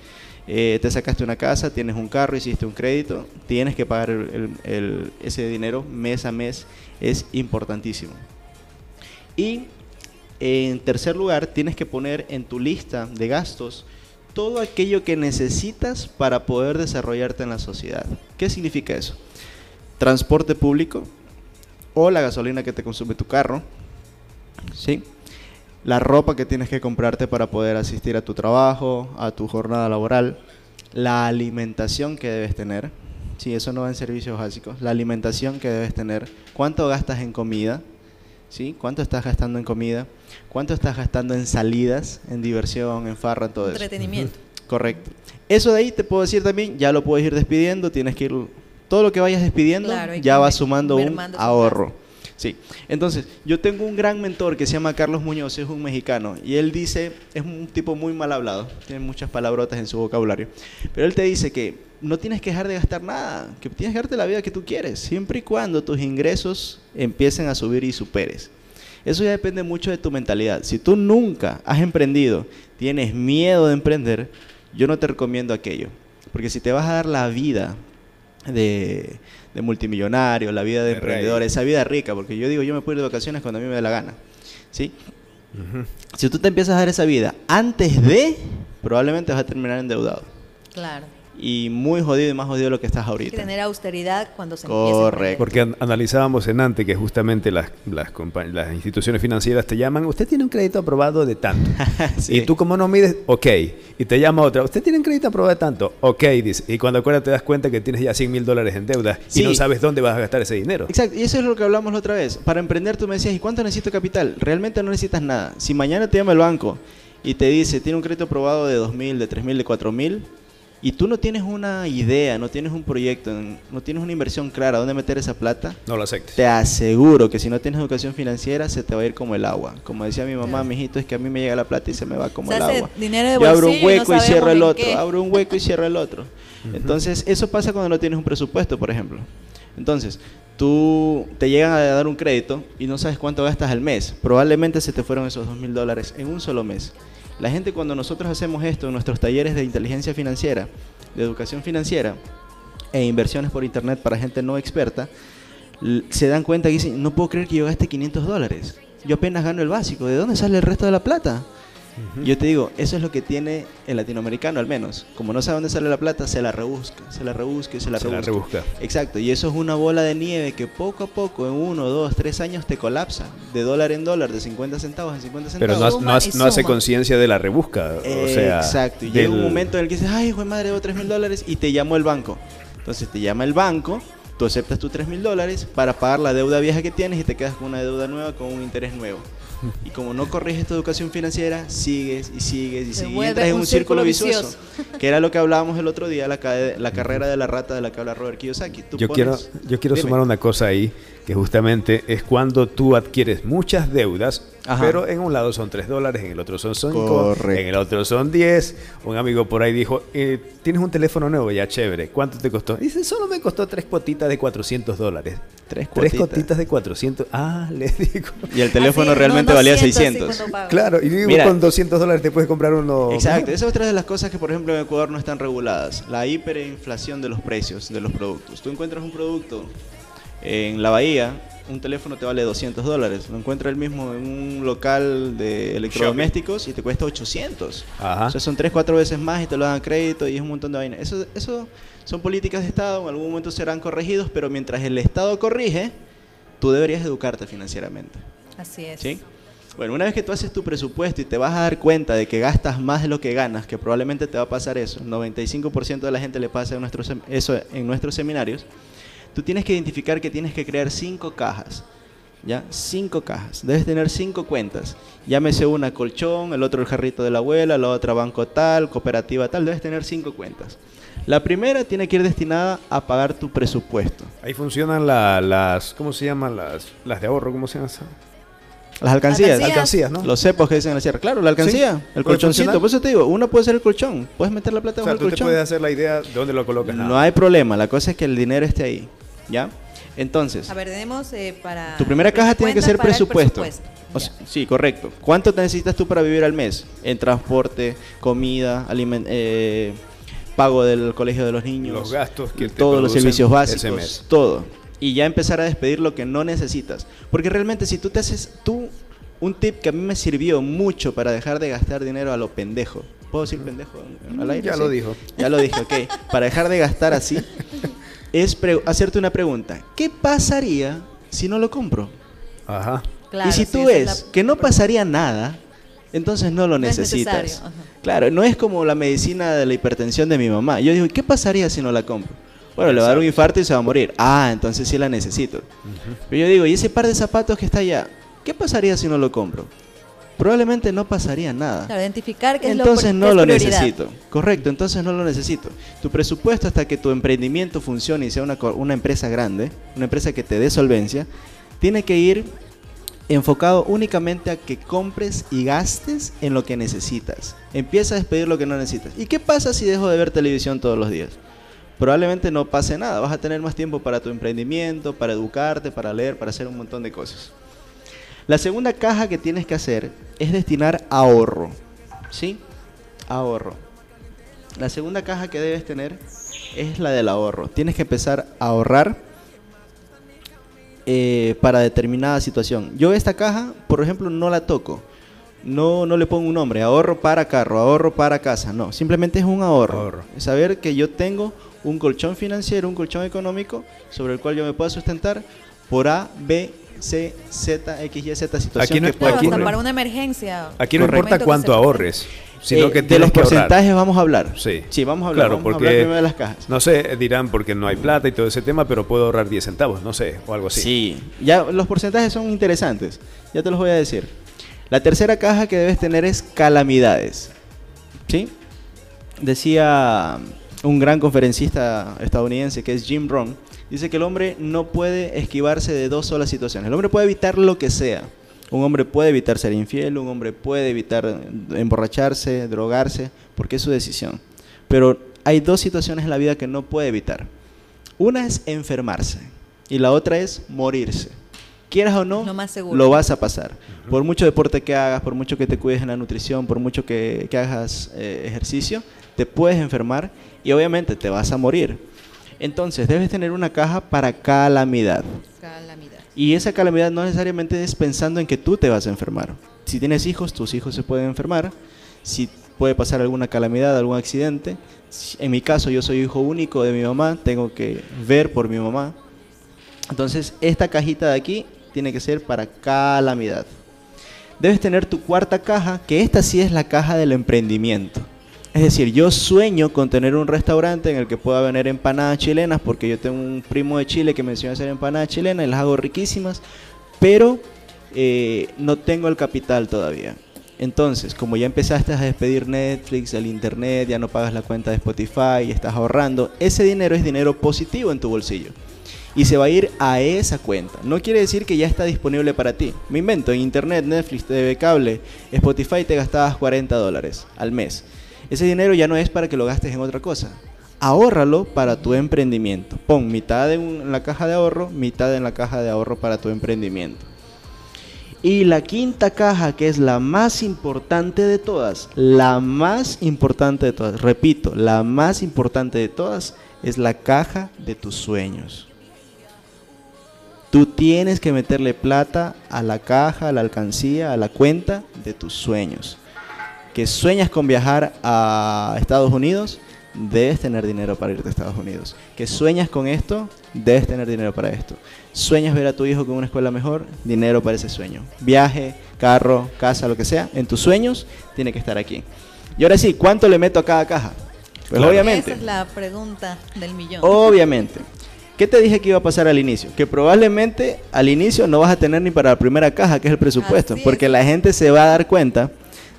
Eh, te sacaste una casa, tienes un carro, hiciste un crédito, tienes que pagar ese dinero mes a mes, es importantísimo. Y en tercer lugar, tienes que poner en tu lista de gastos todo aquello que necesitas para poder desarrollarte en la sociedad. ¿Qué significa eso? Transporte público o la gasolina que te consume tu carro, ¿sí? La ropa que tienes que comprarte para poder asistir a tu trabajo, a tu jornada laboral, la alimentación que debes tener, sí, eso no va en servicios básicos, la alimentación que debes tener, cuánto gastas en comida, ¿sí? ¿Cuánto estás gastando en comida? ¿Cuánto estás gastando en salidas, en diversión, en farra, todo eso? Entretenimiento. Correcto. Eso de ahí te puedo decir también, ya lo puedes ir despidiendo, tienes que ir, todo lo que vayas despidiendo ya va sumando un ahorro. Sí, entonces yo tengo un gran mentor que se llama Carlos Muñoz, es un mexicano, y él dice, es un tipo muy mal hablado, tiene muchas palabrotas en su vocabulario, pero él te dice que no tienes que dejar de gastar nada, que tienes que darte la vida que tú quieres, siempre y cuando tus ingresos empiecen a subir y superes. Eso ya depende mucho de tu mentalidad. Si tú nunca has emprendido, tienes miedo de emprender, yo no te recomiendo aquello. Porque si te vas a dar la vida de, multimillonario, la vida de, emprendedor, esa vida rica, porque yo digo, yo me puedo ir de vacaciones cuando a mí me dé la gana. ¿sí? Si tú te empiezas a dar esa vida antes de, probablemente vas a terminar endeudado. Claro y muy jodido y más jodido lo que estás ahorita. tener austeridad cuando se Correcto. Porque analizábamos en antes que justamente las, las, las, instituciones financieras te llaman, usted tiene un crédito aprobado de tanto. [LAUGHS] Y tú como no mides, ok. Y te llama otra, usted tiene un crédito aprobado de tanto, ok. Dice. Y cuando acuerdas te das cuenta que tienes ya 100 mil dólares en deuda y no sabes dónde vas a gastar ese dinero. Exacto. Y eso es lo que hablamos la otra vez. Para emprender tú me decías, ¿y cuánto necesito capital? Realmente no necesitas nada. Si mañana te llama el banco y te dice, tiene un crédito aprobado de 2 mil, de 3 mil, de 4 mil, y tú no tienes una idea, no tienes un proyecto, no tienes una inversión clara dónde meter esa plata, no lo aceptes. Te aseguro que si no tienes educación financiera se te va a ir como el agua. Como decía mi mamá, mi hijito, es que a mí me llega la plata y se me va como el agua. Dinero Yo abro un hueco y, cierro el otro, abro un hueco y cierro el otro. Entonces, eso pasa cuando no tienes un presupuesto, por ejemplo. Entonces, tú te llegan a dar un crédito y no sabes cuánto gastas al mes. Probablemente se te fueron esos dos mil dólares en un solo mes. La gente cuando nosotros hacemos esto en nuestros talleres de inteligencia financiera, de educación financiera e inversiones por internet para gente no experta, se dan cuenta y dicen, no puedo creer que yo gaste 500 dólares. Yo apenas gano el básico. ¿De dónde sale el resto de la plata? Yo te digo, eso es lo que tiene el latinoamericano al menos. Como no sabe dónde sale la plata, se la rebusca, se la rebusca y se la rebusca. Exacto, y eso es una bola de nieve que poco a poco, en uno, dos, tres años, te colapsa. De dólar en dólar, de 50 centavos en 50 centavos. Pero no, no, hace conciencia de la rebusca. o sea, Exacto, y llega un momento en el que dices, ay, hijo de madre, debo 3 mil dólares, y te llamó el banco. Entonces te llama el banco, tú aceptas tus 3 mil dólares para pagar la deuda vieja que tienes y te quedas con una deuda nueva con un interés nuevo. Y como no corriges tu educación financiera, sigues y sigues y sigues. Y entras en un, círculo, vicioso, que era lo que hablábamos el otro día, la, la carrera de la rata de la que habla Robert Kiyosaki. yo, quiero, yo quiero sumar una cosa ahí, que justamente es cuando tú adquieres muchas deudas, pero en un lado son 3 dólares, en el otro son 5, en el otro son 10. Un amigo por ahí dijo, eh, tienes un teléfono nuevo, ya chévere, ¿cuánto te costó? Dice, solo me costó tres cuotitas de 400 dólares. Tres cuotitas. de 400. Ah, [LAUGHS] le digo. Y el teléfono realmente valía 600. Claro, y digo, con 200 dólares te puedes comprar uno. Exacto, esa es otra de las cosas que, por ejemplo, en Ecuador no están reguladas. La hiperinflación de los precios de los productos. Tú encuentras un producto en la bahía, un teléfono te vale 200 dólares. Lo encuentras el mismo en un local de electrodomésticos y te cuesta 800. Ajá. O sea, son 3, 4 veces más y te lo dan crédito y es un montón de vainas. Eso, eso son políticas de Estado, en algún momento serán corregidos, pero mientras el Estado corrige, tú deberías educarte financieramente. Así es. ¿Sí? Bueno, una vez que tú haces tu presupuesto y te vas a dar cuenta de que gastas más de lo que ganas, que probablemente te va a pasar eso, 95% de la gente le pasa en nuestros, eso en nuestros seminarios, tú tienes que identificar que tienes que crear cinco cajas. ¿Ya? Cinco cajas. Debes tener cinco cuentas. Llámese una colchón, el otro el jarrito de la abuela, la otra banco tal, cooperativa tal. Debes tener cinco cuentas. La primera tiene que ir destinada a pagar tu presupuesto. Ahí funcionan las, ¿cómo se llaman? Las, las de ahorro, ¿cómo se llaman? Las alcancías. alcancías. ¿no? Los cepos que dicen en la sierra. Claro, la alcancía, el colchoncito. Por eso te digo, uno puede ser el colchón. Puedes meter la plata o sea, el colchón. Tú puedes hacer la idea de dónde lo colocas. No hay problema. La cosa es que el dinero esté ahí. ¿Ya? Entonces. A ver, tenemos eh, para. Tu primera caja tiene que ser presupuesto. sí, correcto. ¿Cuánto necesitas tú para vivir al mes? En transporte, comida. Eh, pago del colegio de los niños, los gastos que todos los servicios básicos, todo. Y ya empezar a despedir lo que no necesitas. Porque realmente si tú te haces, tú un tip que a mí me sirvió mucho para dejar de gastar dinero a lo pendejo. ¿Puedo decir pendejo al aire? Ya lo dijo. Ya lo dije, ok. Para dejar de gastar así, [LAUGHS] es hacerte una pregunta. ¿Qué pasaría si no lo compro? Ajá. y si tú ves que no pasaría nada, entonces no lo necesitas. claro, no es como la medicina de la hipertensión de mi mamá. Yo digo, ¿qué pasaría si no la compro? Bueno, le va a dar un infarto y se va a morir. Ah, entonces sí la necesito. Pero yo digo, ¿y ese par de zapatos que está allá? ¿Qué pasaría si no lo compro? Probablemente no pasaría nada. Claro, identificar que entonces es lo, no lo necesito. Correcto, entonces no lo necesito. Tu presupuesto hasta que tu emprendimiento funcione y sea una, una empresa grande, una empresa que te dé solvencia, tiene que ir enfocado únicamente a que compres y gastes en lo que necesitas. Empieza a despedir lo que no necesitas. ¿Y qué pasa si dejo de ver televisión todos los días? Probablemente no pase nada, vas a tener más tiempo para tu emprendimiento, para educarte, para leer, para hacer un montón de cosas. La segunda caja que tienes que hacer es destinar ahorro. ¿Sí? Ahorro. La segunda caja que debes tener es la del ahorro. Tienes que empezar a ahorrar eh, para determinada situación. Yo esta caja, por ejemplo, no la toco. No, no le pongo un nombre, ahorro para carro, ahorro para casa. No, simplemente es un ahorro. Saber que yo tengo un colchón financiero, un colchón económico sobre el cual yo me puedo sustentar por A, B, C, Z, X, Y, Z situación que puede ocurrir. para una emergencia. Aquí no importa cuánto ahorres. Sino eh, que de los porcentajes vamos a hablar. Sí. Sí, vamos a hablar. Claro, porque, primero de las cajas. No sé, dirán porque no hay plata y todo ese tema, pero puedo ahorrar 10 centavos, no sé, o algo así. Sí, ya los porcentajes son interesantes. Ya te los voy a decir. La tercera caja que debes tener es calamidades. ¿Sí? Decía un gran conferencista estadounidense que es Jim Rohn, dice que el hombre no puede esquivarse de dos solas situaciones. El hombre puede evitar lo que sea, un hombre puede evitar ser infiel, un hombre puede evitar emborracharse, drogarse, porque es su decisión. Pero hay dos situaciones en la vida que no puede evitar. Una es enfermarse y la otra es morirse. Quieras o no, lo, vas a pasar. Por mucho deporte que hagas, por mucho que te cuides en la nutrición, por mucho que, hagas eh, ejercicio, te puedes enfermar y obviamente te vas a morir. Entonces, debes tener una caja para calamidad. Calamidad. Y esa calamidad no necesariamente es pensando en que tú te vas a enfermar. Si tienes hijos, tus hijos se pueden enfermar. Si puede pasar alguna calamidad, algún accidente. En mi caso, yo soy hijo único de mi mamá, tengo que ver por mi mamá. Entonces, esta cajita de aquí tiene que ser para calamidad. Debes tener tu cuarta caja, que esta sí es la caja del emprendimiento. Es decir, yo sueño con tener un restaurante en el que pueda vender empanadas chilenas, porque yo tengo un primo de Chile que me hacer empanadas chilenas y las hago riquísimas, pero eh, no tengo el capital todavía. Entonces, como ya empezaste a despedir Netflix, el Internet, ya no pagas la cuenta de Spotify y estás ahorrando, ese dinero es dinero positivo en tu bolsillo. Y se va a ir a esa cuenta. No quiere decir que ya está disponible para ti. Me invento, en Internet, Netflix, TV Cable, Spotify te gastabas 40 dólares al mes. Ese dinero ya no es para que lo gastes en otra cosa. Ahórralo para tu emprendimiento. Pon mitad en la caja de ahorro, mitad en la caja de ahorro para tu emprendimiento. Y la quinta caja, que es la más importante de todas, la más importante de todas, repito, la más importante de todas, es la caja de tus sueños. Tú tienes que meterle plata a la caja, a la alcancía, a la cuenta de tus sueños que sueñas con viajar a Estados Unidos, debes tener dinero para irte a Estados Unidos. Que sueñas con esto, debes tener dinero para esto. Sueñas ver a tu hijo con una escuela mejor, dinero para ese sueño. Viaje, carro, casa, lo que sea, en tus sueños tiene que estar aquí. Y ahora sí, ¿cuánto le meto a cada caja? Pues obviamente. Esa es la pregunta del millón. Obviamente. ¿Qué te dije que iba a pasar al inicio? Que probablemente al inicio no vas a tener ni para la primera caja, que es el presupuesto, porque la gente se va a dar cuenta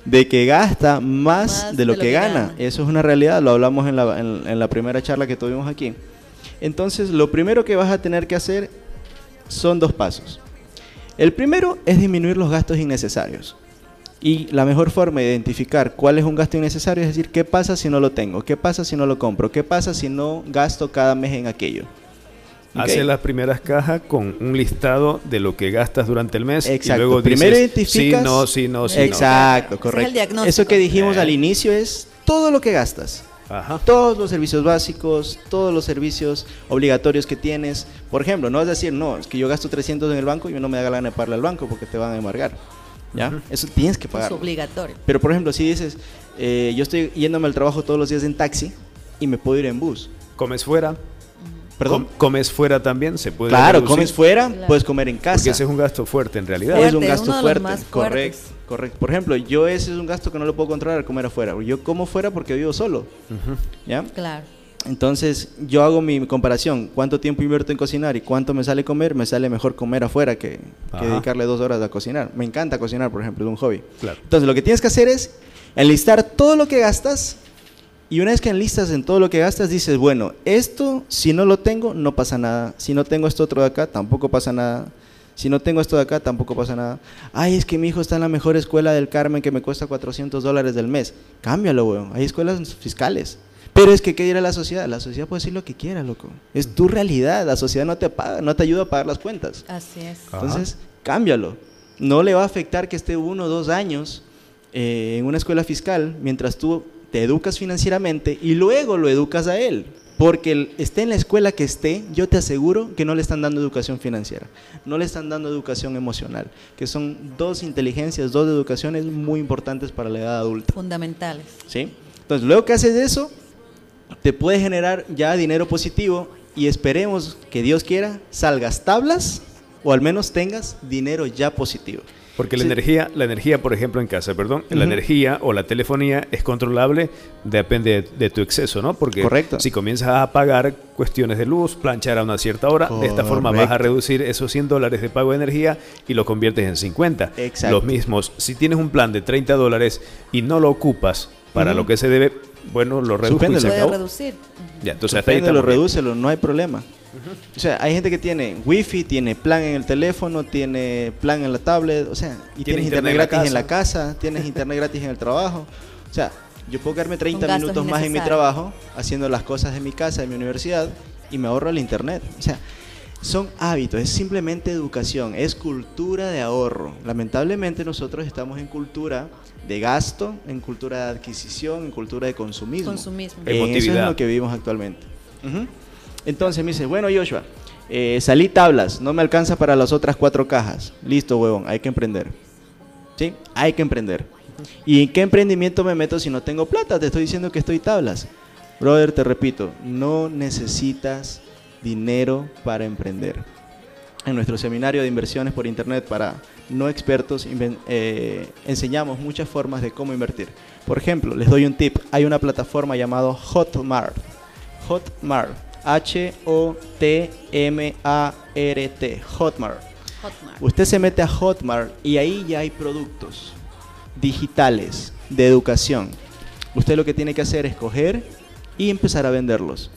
de que gasta más, de, lo que, gana. Eso es una realidad, lo hablamos en la, en, la primera charla que tuvimos aquí. Entonces, lo primero que vas a tener que hacer son dos pasos. El primero es disminuir los gastos innecesarios. Y la mejor forma de identificar cuál es un gasto innecesario es decir, ¿qué pasa si no lo tengo? ¿Qué pasa si no lo compro? ¿Qué pasa si no gasto cada mes en aquello? Hace las primeras cajas con un listado de lo que gastas durante el mes. Exacto. Y luego Primero identificas. Sí, no, sí, no, sí. Exacto, correcto. Eso que dijimos al inicio es todo lo que gastas. Ajá. Todos los servicios básicos, todos los servicios obligatorios que tienes. Por ejemplo, no es decir, no, es que yo gasto 300 en el banco y no me da la gana de pagarle al banco porque te van a embargar. ¿Ya? Eso tienes que pagar. Es obligatorio. Pero por ejemplo, si dices, eh, yo estoy yéndome al trabajo todos los días en taxi y me puedo ir en bus. ¿Comes fuera? ¿Perdón? ¿Comes fuera también? ¿Se puede Claro, comes fuera, puedes comer en casa. Porque ese es un gasto fuerte en realidad. es un gasto fuerte, correcto, correcto. Por ejemplo, yo ese es un gasto que no lo puedo controlar, comer afuera. Yo como fuera porque vivo solo. ¿Ya? Claro. Entonces, yo hago mi comparación. ¿Cuánto tiempo invierto en cocinar y cuánto me sale comer? Me sale mejor comer afuera que, dedicarle dos horas a cocinar. Me encanta cocinar, por ejemplo, es un hobby. Entonces, lo que tienes que hacer es enlistar todo lo que gastas y una vez que enlistas en todo lo que gastas, dices, bueno, esto si no lo tengo, no pasa nada. Si no tengo esto otro de acá, tampoco pasa nada. Si no tengo esto de acá, tampoco pasa nada. Ay, es que mi hijo está en la mejor escuela del Carmen que me cuesta 400 dólares del mes. Cámbialo, weón. Hay escuelas fiscales. Pero es que, ¿qué dirá la sociedad? La sociedad puede decir lo que quiera, loco. Es tu realidad. La sociedad no te paga, no te ayuda a pagar las cuentas. Así es. Entonces, cámbialo. No le va a afectar que esté uno o dos años eh, en una escuela fiscal mientras tú te educas financieramente y luego lo educas a él. Porque esté en la escuela que esté, yo te aseguro que no le están dando educación financiera, no le están dando educación emocional, que son dos inteligencias, dos educaciones muy importantes para la edad adulta. Fundamentales. ¿Sí? Entonces, luego que haces eso, te puede generar ya dinero positivo y esperemos que Dios quiera, salgas tablas o al menos tengas dinero ya positivo. Porque la energía, la energía, por ejemplo, en casa, perdón, la energía o la telefonía es controlable, depende de, tu exceso, ¿no? Porque si comienzas a pagar cuestiones de luz, planchar a una cierta hora, de esta forma vas a reducir esos 100 dólares de pago de energía y lo conviertes en 50. Exacto. Los mismos, si tienes un plan de 30 dólares y no lo ocupas para lo que se debe, bueno, lo reduces y se acabó. reducir. Ya, entonces hasta ahí lo redúcelo, no hay problema. O sea, hay gente que tiene wifi, tiene plan en el teléfono, tiene plan en la tablet, o sea, y tienes internet, gratis en la casa, tienes internet gratis en el trabajo. O sea, yo puedo quedarme 30 minutos más en mi trabajo haciendo las cosas de mi casa, de mi universidad, y me ahorro el internet. O sea, son hábitos, es simplemente educación, es cultura de ahorro. Lamentablemente nosotros estamos en cultura de gasto, en cultura de adquisición, en cultura de consumismo. Consumismo. eso es lo que vivimos actualmente. Entonces me dice, bueno Joshua, eh, salí tablas, no me alcanza para las otras cuatro cajas. Listo, huevón, hay que emprender. ¿Sí? Hay que emprender. ¿Y en qué emprendimiento me meto si no tengo plata? Te estoy diciendo que estoy tablas. Brother, te repito, no necesitas dinero para emprender. En nuestro seminario de inversiones por internet para no expertos eh, enseñamos muchas formas de cómo invertir. Por ejemplo, les doy un tip. Hay una plataforma llamada Hotmart. Hotmart H-O-T-M-A-R-T, Hotmart. Usted se mete a Hotmart y ahí ya hay productos digitales de educación. Usted lo que tiene que hacer es coger y empezar a venderlos.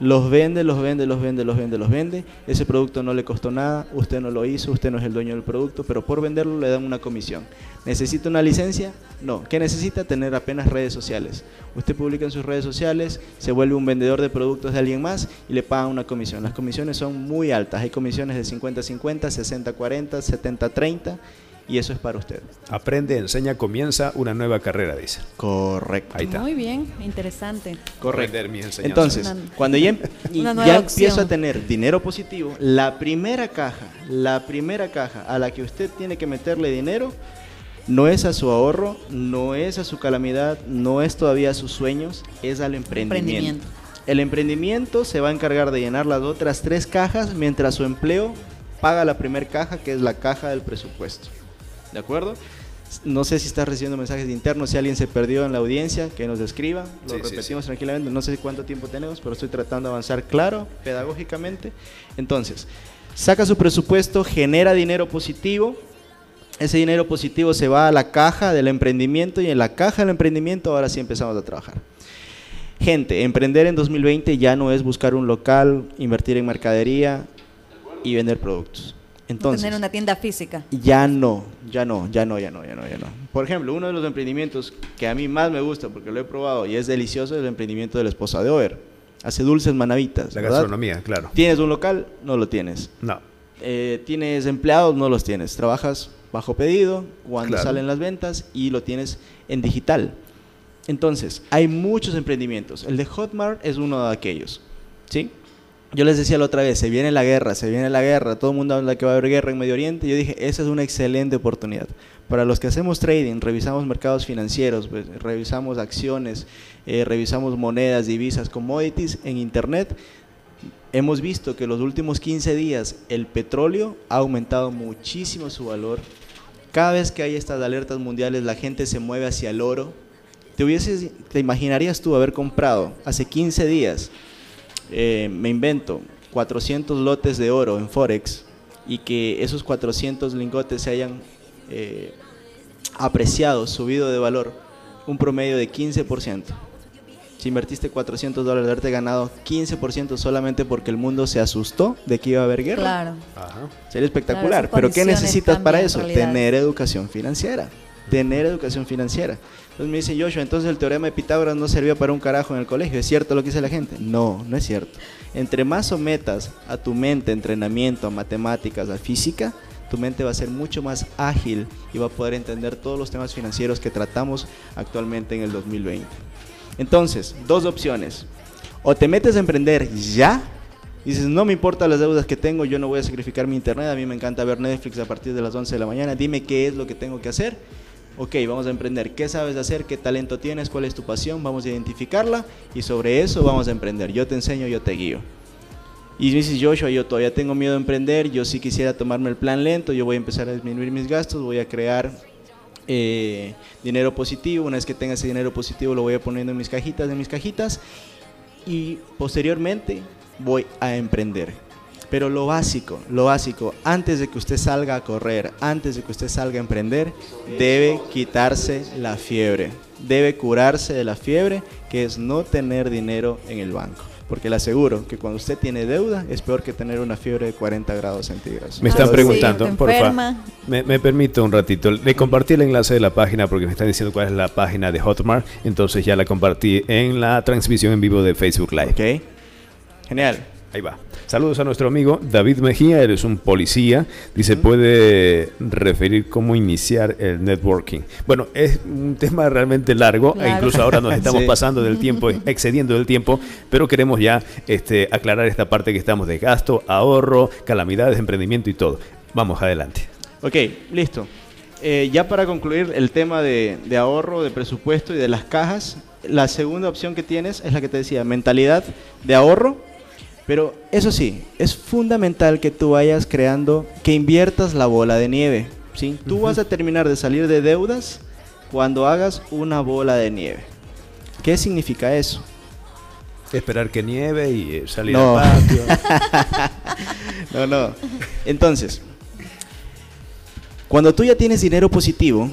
Los vende, los vende, los vende, los vende, los vende. Ese producto no le costó nada, usted no lo hizo, usted no es el dueño del producto, pero por venderlo le dan una comisión. ¿Necesita una licencia? No. ¿Qué necesita? Tener apenas redes sociales. Usted publica en sus redes sociales, se vuelve un vendedor de productos de alguien más y le pagan una comisión. Las comisiones son muy altas. Hay comisiones de 50-50, 60-40, 70-30 y eso es para usted. Aprende, enseña, comienza una nueva carrera, dice. Correcto. Ahí está. Muy bien, interesante. Correcto. Entonces, cuando ya, em- [LAUGHS] ya empiezo a tener dinero positivo, la primera caja, la primera caja a la que usted tiene que meterle dinero no es a su ahorro, no es a su calamidad, no es todavía a sus sueños, es al emprendimiento. El emprendimiento se va a encargar de llenar las otras tres cajas mientras su empleo paga la primera caja, que es la caja del presupuesto. ¿De acuerdo? No sé si estás recibiendo mensajes de internos, si alguien se perdió en la audiencia, que nos escriba. Lo repetimos tranquilamente, no sé cuánto tiempo tenemos, pero estoy tratando de avanzar claro, pedagógicamente. Entonces, saca su presupuesto, genera dinero positivo. Ese dinero positivo se va a la caja del emprendimiento y en la caja del emprendimiento ahora sí empezamos a trabajar. Gente, emprender en 2020 ya no es buscar un local, invertir en mercadería y vender productos. Entonces, tener una tienda física. Ya no, ya no, ya no, ya no, ya no, ya no. Por ejemplo, uno de los emprendimientos que a mí más me gusta porque lo he probado y es delicioso es el emprendimiento de la esposa de Over. Hace dulces manavitas. La gastronomía, claro. ¿Tienes un local? No lo tienes. No. Eh, ¿Tienes empleados? No los tienes. Trabajas bajo pedido, cuando salen las ventas y lo tienes en digital. Entonces, hay muchos emprendimientos. El de Hotmart es uno de aquellos. ¿Sí? Yo les decía la otra vez, se viene la guerra, se viene la guerra, todo el mundo habla que va a haber guerra en Medio Oriente. Yo dije, esa es una excelente oportunidad. Para los que hacemos trading, revisamos mercados financieros, pues, revisamos acciones, eh, revisamos monedas, divisas, commodities en Internet, hemos visto que los últimos 15 días el petróleo ha aumentado muchísimo su valor. Cada vez que hay estas alertas mundiales, la gente se mueve hacia el oro. ¿Te, hubieses, te imaginarías tú haber comprado hace 15 días eh, me invento, 400 lotes de oro en Forex y que esos 400 lingotes se hayan eh, apreciado, subido de valor, un promedio de 15%. Si invertiste 400 dólares, haberte ganado 15% solamente porque el mundo se asustó de que iba a haber guerra. Claro. Sería espectacular. Pero ¿qué necesitas para eso? Tener educación financiera. Tener educación financiera. Entonces me dice Joshua, entonces el teorema de Pitágoras no servía para un carajo en el colegio. ¿Es cierto lo que dice la gente? No, no es cierto. Entre más sometas a tu mente entrenamiento, a matemáticas, a física, tu mente va a ser mucho más ágil y va a poder entender todos los temas financieros que tratamos actualmente en el 2020. Entonces, dos opciones. O te metes a emprender ya, y dices, no me importan las deudas que tengo, yo no voy a sacrificar mi internet, a mí me encanta ver Netflix a partir de las 11 de la mañana, dime qué es lo que tengo que hacer ok, vamos a emprender. ¿Qué sabes hacer? ¿Qué talento tienes? ¿Cuál es tu pasión? Vamos a identificarla y sobre eso vamos a emprender. Yo te enseño, yo te guío. Y dices, Joshua, yo todavía tengo miedo a emprender, yo sí quisiera tomarme el plan lento, yo voy a empezar a disminuir mis gastos, voy a crear eh, dinero positivo, una vez que tenga ese dinero positivo lo voy a poniendo en mis cajitas, en mis cajitas, y posteriormente voy a emprender. Pero lo básico, lo básico, antes de que usted salga a correr, antes de que usted salga a emprender, debe quitarse la fiebre. Debe curarse de la fiebre, que es no tener dinero en el banco. Porque le aseguro que cuando usted tiene deuda es peor que tener una fiebre de 40 grados centígrados. Me están preguntando, por favor. Me, me, permito un ratito. Le compartí el enlace de la página porque me están diciendo cuál es la página de Hotmart. Entonces ya la compartí en la transmisión en vivo de Facebook Live. Ok. Genial. Ahí va. Saludos a nuestro amigo David Mejía, eres un policía. Dice, puede referir cómo iniciar el networking. Bueno, es un tema realmente largo, e incluso ahora nos [LAUGHS] estamos pasando del tiempo, [LAUGHS] excediendo del tiempo, pero queremos ya este, aclarar esta parte que estamos de gasto, ahorro, calamidades, emprendimiento y todo. Vamos adelante. Ok, listo. Eh, ya para concluir el tema de, de ahorro, de presupuesto y de las cajas, la segunda opción que tienes es la que te decía, mentalidad de ahorro pero eso sí, es fundamental que tú vayas creando, que inviertas la bola de nieve. ¿sí? Tú vas a terminar de salir de deudas cuando hagas una bola de nieve. ¿Qué significa eso? Esperar que nieve y eh, salir al patio. [LAUGHS] no, no. Entonces, cuando tú ya tienes dinero positivo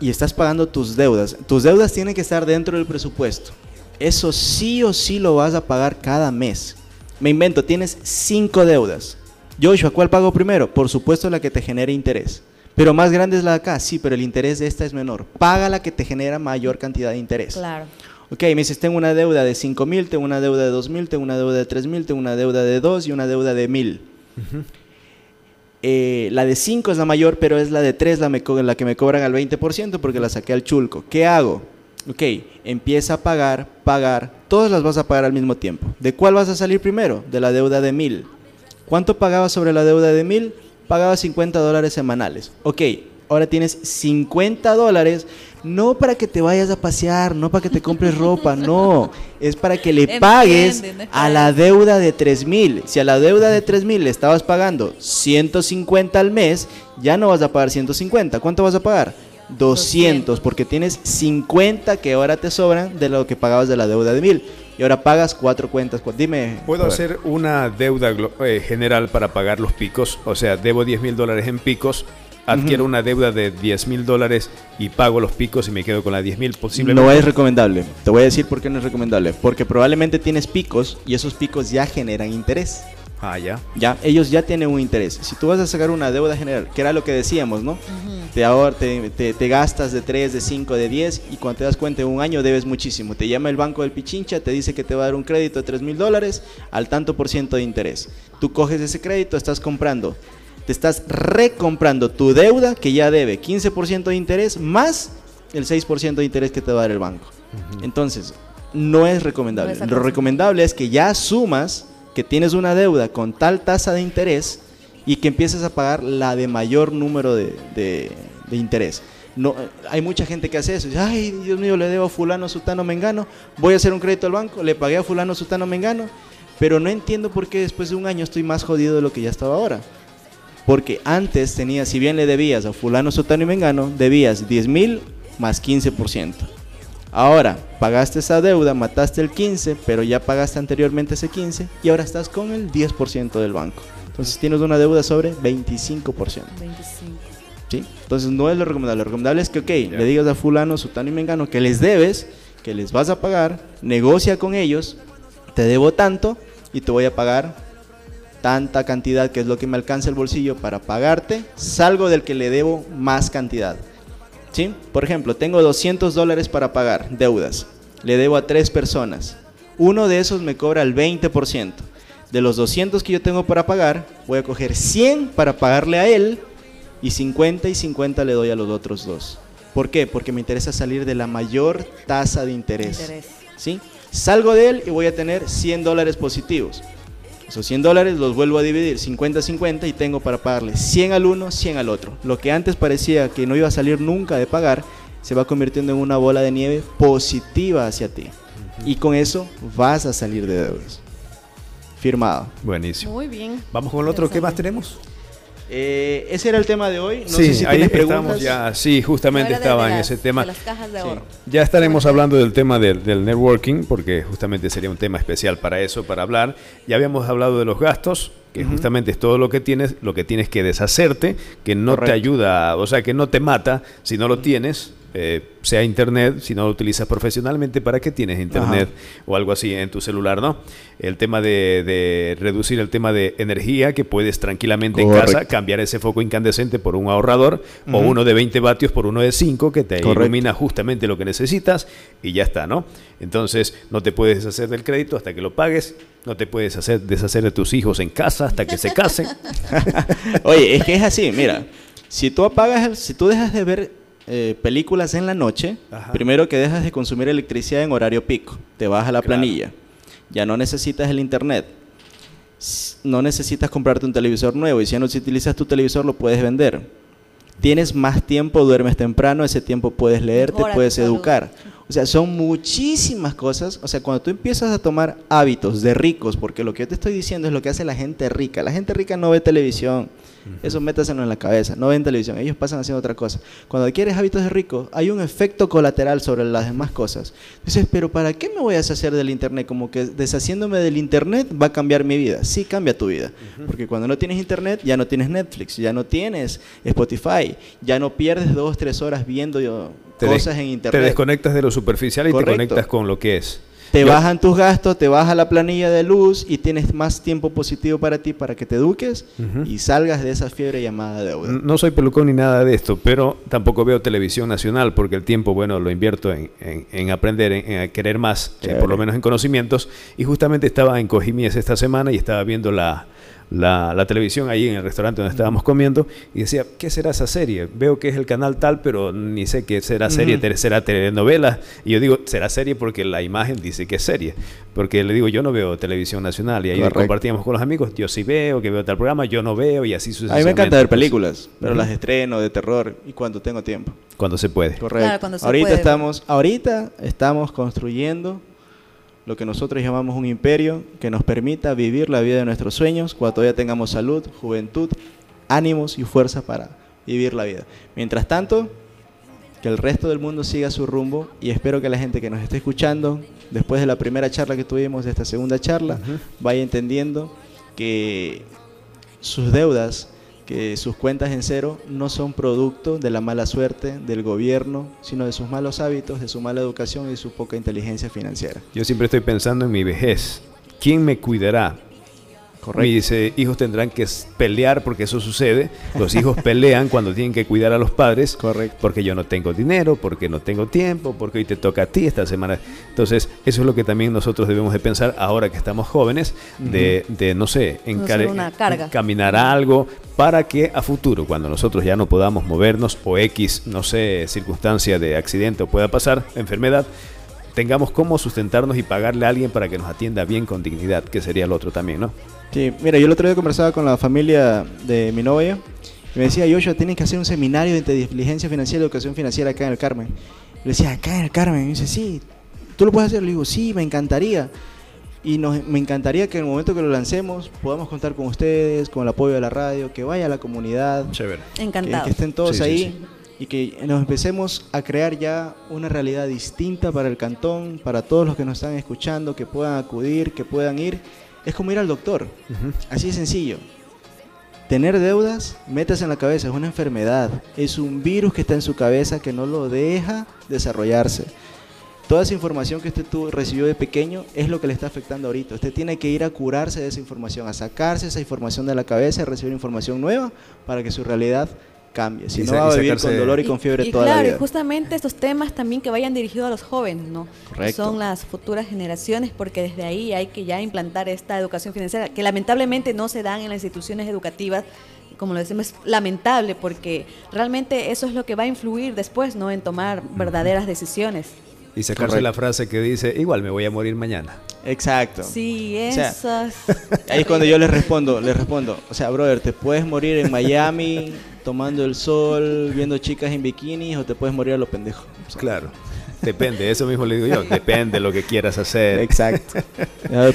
y estás pagando tus deudas, tus deudas tienen que estar dentro del presupuesto. Eso sí o sí lo vas a pagar cada mes. Me invento, tienes cinco deudas. Joshua, ¿cuál pago primero? Por supuesto la que te genere interés. Pero más grande es la de acá, sí, pero el interés de esta es menor. Paga la que te genera mayor cantidad de interés. Claro. Ok, me dices, tengo una deuda de 5 mil, tengo una deuda de 2 mil, tengo una deuda de 3 mil, tengo una deuda de 2 y una deuda de mil. Eh, la de 5 es la mayor, pero es la de 3 la, la que me cobran al 20% porque la saqué al chulco. ¿Qué hago? Ok, empieza a pagar, pagar, todas las vas a pagar al mismo tiempo. ¿De cuál vas a salir primero? De la deuda de mil. ¿Cuánto pagabas sobre la deuda de mil? Pagabas 50 dólares semanales. Ok, ahora tienes 50 dólares, no para que te vayas a pasear, no para que te compres ropa, [LAUGHS] no, es para que le pagues a la deuda de 3 mil. Si a la deuda de 3 mil le estabas pagando 150 al mes, ya no vas a pagar 150. ¿Cuánto vas a pagar? 200, porque tienes 50 que ahora te sobran de lo que pagabas de la deuda de 1000 y ahora pagas cuatro cuentas. Dime. ¿Puedo hacer una deuda eh, general para pagar los picos? O sea, debo 10 mil dólares en picos, adquiero una deuda de 10 mil dólares y pago los picos y me quedo con la 10 mil posiblemente. No es recomendable. Te voy a decir por qué no es recomendable. Porque probablemente tienes picos y esos picos ya generan interés. Ah, ya. Ya, ellos ya tienen un interés. Si tú vas a sacar una deuda general, que era lo que decíamos, ¿no? te, ahor te, te, gastas de 3, de 5, de 10 y cuando te das cuenta en un año debes muchísimo. Te llama el banco del Pichincha, te dice que te va a dar un crédito de 3 mil dólares al tanto por ciento de interés. Tú coges ese crédito, estás comprando. Te estás recomprando tu deuda que ya debe 15% de interés más el 6% de interés que te va a dar el banco. Entonces, no es recomendable. Lo recomendable es que ya sumas que tienes una deuda con tal tasa de interés y que empiezas a pagar la de mayor número de, de, interés. No, hay mucha gente que hace eso. Dice, Ay, Dios mío, le debo a fulano, sutano, mengano. Voy a hacer un crédito al banco, le pagué a fulano, sutano, mengano. Pero no entiendo por qué después de un año estoy más jodido de lo que ya estaba ahora. Porque antes tenía, si bien le debías a fulano, sutano y mengano, debías 10 mil más 15%. Ahora, pagaste esa deuda, mataste el 15, pero ya pagaste anteriormente ese 15 y ahora estás con el 10% del banco. Entonces tienes una deuda sobre 25%. 25. ¿Sí? Entonces no es lo recomendable. Lo recomendable es que, ok, le digas a fulano, sutano y mengano que les debes, que les vas a pagar, negocia con ellos, te debo tanto y te voy a pagar tanta cantidad que es lo que me alcanza el bolsillo para pagarte, salgo del que le debo más cantidad. ¿Sí? Por ejemplo, tengo 200 dólares para pagar deudas. Le debo a tres personas. Uno de esos me cobra el 20%. De los 200 que yo tengo para pagar, voy a coger 100 para pagarle a él y 50 y 50 le doy a los otros dos. ¿Por qué? Porque me interesa salir de la mayor tasa de interés. interés. ¿Sí? Salgo de él y voy a tener 100 dólares positivos. Esos 100 dólares los vuelvo a dividir 50-50 y tengo para pagarle 100 al uno, 100 al otro. Lo que antes parecía que no iba a salir nunca de pagar, se va convirtiendo en una bola de nieve positiva hacia ti. Y con eso vas a salir de deudas. Firmado. Buenísimo. Muy bien. Vamos con el otro. ¿Qué más tenemos? Eh, ese era el tema de hoy. No sí, sé si ahí estamos ya. Sí, justamente estaba en ese tema. las cajas de oro. Ya estaremos hablando del tema del, networking, porque justamente sería un tema especial para eso, para hablar. Ya habíamos hablado de los gastos, que justamente es todo lo que tienes, lo que tienes que deshacerte, que no te ayuda, o sea, que no te mata si no lo tienes eh, sea internet, si no lo utilizas profesionalmente, ¿para qué tienes internet o algo así en tu celular, no? El tema de, reducir el tema de energía, que puedes tranquilamente en casa cambiar ese foco incandescente por un ahorrador o uno de 20 vatios por uno de 5 que te ilumina justamente lo que necesitas y ya está, ¿no? Entonces no te puedes deshacer del crédito hasta que lo pagues, no te puedes hacer, deshacer de tus hijos en casa hasta que se casen. [LAUGHS] Oye, es que es así, mira, si tú apagas, si tú dejas de ver eh, películas en la noche, primero que dejas de consumir electricidad en horario pico, te baja la planilla, ya no necesitas el internet, no necesitas comprarte un televisor nuevo y si ya no utilizas tu televisor lo puedes vender. Tienes más tiempo, duermes temprano, ese tiempo puedes leer, te puedes educar. O sea, son muchísimas cosas. O sea, cuando tú empiezas a tomar hábitos de ricos, porque lo que yo te estoy diciendo es lo que hace la gente rica. La gente rica no ve televisión, eso métaselo en la cabeza. No ven televisión, ellos pasan haciendo otra cosa. Cuando adquieres hábitos de rico, hay un efecto colateral sobre las demás cosas. Dices, pero ¿para qué me voy a deshacer del Internet? Como que deshaciéndome del Internet va a cambiar mi vida. Sí, cambia tu vida. Porque cuando no tienes Internet, ya no tienes Netflix, ya no tienes Spotify, ya no pierdes dos, tres horas viendo cosas en Internet. Te desconectas de lo superficial y te conectas con lo que es. Te bajan tus gastos, te baja la planilla de luz y tienes más tiempo positivo para ti para que te eduques y salgas de esa fiebre llamada deuda. No soy pelucón ni nada de esto, pero tampoco veo televisión nacional porque el tiempo, bueno, lo invierto en, aprender, en, querer más, eh, por lo menos en conocimientos. Y justamente estaba en Cojimies esta semana y estaba viendo la, la, televisión ahí en el restaurante donde estábamos comiendo y decía, ¿qué será esa serie? Veo que es el canal tal, pero ni sé qué será serie, será telenovela. Y yo digo, será serie porque la imagen dice que es serie. Porque le digo, yo no veo televisión nacional y ahí compartíamos con los amigos, yo sí veo, que veo tal programa, yo no veo y así sucesivamente. A mí me encanta ver películas, pero las estreno de terror y cuando tengo tiempo. Cuando se puede. Correcto. ahorita estamos, ahorita estamos construyendo lo que nosotros llamamos un imperio que nos permita vivir la vida de nuestros sueños cuando todavía tengamos salud, juventud, ánimos y fuerza para vivir la vida. Mientras tanto, que el resto del mundo siga su rumbo y espero que la gente que nos esté escuchando, después de la primera charla que tuvimos, de esta segunda charla, vaya entendiendo que sus deudas que sus cuentas en cero no son producto de la mala suerte del gobierno, sino de sus malos hábitos, de su mala educación y de su poca inteligencia financiera. Yo siempre estoy pensando en mi vejez. ¿Quién me cuidará? Mis hijos tendrán que pelear porque eso sucede. Los hijos pelean cuando tienen que cuidar a los padres. Correcto. Porque yo no tengo dinero, porque no tengo tiempo, porque hoy te toca a ti esta semana. Entonces, eso es lo que también nosotros debemos de pensar ahora que estamos jóvenes, de, no sé, encaminar algo para que a futuro, cuando nosotros ya no podamos movernos o X, no sé, circunstancia de accidente o pueda pasar, enfermedad, tengamos cómo sustentarnos y pagarle a alguien para que nos atienda bien con dignidad, que sería el otro también, ¿no? Sí, mira, yo el otro día conversaba con la familia de mi novia y me decía, Joshua, tienes que hacer un seminario de inteligencia financiera y educación financiera acá en el Carmen. Le decía, acá en el Carmen. Y me dice, sí, ¿tú lo puedes hacer? Le digo, sí, me encantaría. Y nos, me encantaría que en el momento que lo lancemos podamos contar con ustedes, con el apoyo de la radio, que vaya a la comunidad. Chévere. Encantado. Que, estén todos ahí y que nos empecemos a crear ya una realidad distinta para el cantón, para todos los que nos están escuchando, que puedan acudir, que puedan ir. Es como ir al doctor. Así de sencillo. Tener deudas, metas en la cabeza, es una enfermedad. Es un virus que está en su cabeza que no lo deja desarrollarse. Toda esa información que usted tuvo, recibió de pequeño es lo que le está afectando ahorita. Usted tiene que ir a curarse de esa información, a sacarse esa información de la cabeza y recibir información nueva para que su realidad cambie. Si no, va a vivir con dolor y, con fiebre toda la vida. Y justamente estos temas también que vayan dirigidos a los jóvenes, ¿no? Correcto. Son las futuras generaciones, porque desde ahí hay que ya implantar esta educación financiera, que lamentablemente no se dan en las instituciones educativas como lo decimos, es lamentable porque realmente eso es lo que va a influir después, ¿no? En tomar verdaderas decisiones. Y sacarse la frase que dice, igual me voy a morir mañana. Exacto. Sí, eso. ahí es cuando yo les respondo, les respondo, o sea, brother, te puedes morir en Miami [LAUGHS] tomando el sol, viendo chicas en bikinis o te puedes morir a lo pendejo. claro. Depende, eso mismo le digo yo, depende de lo que quieras hacer. Exacto.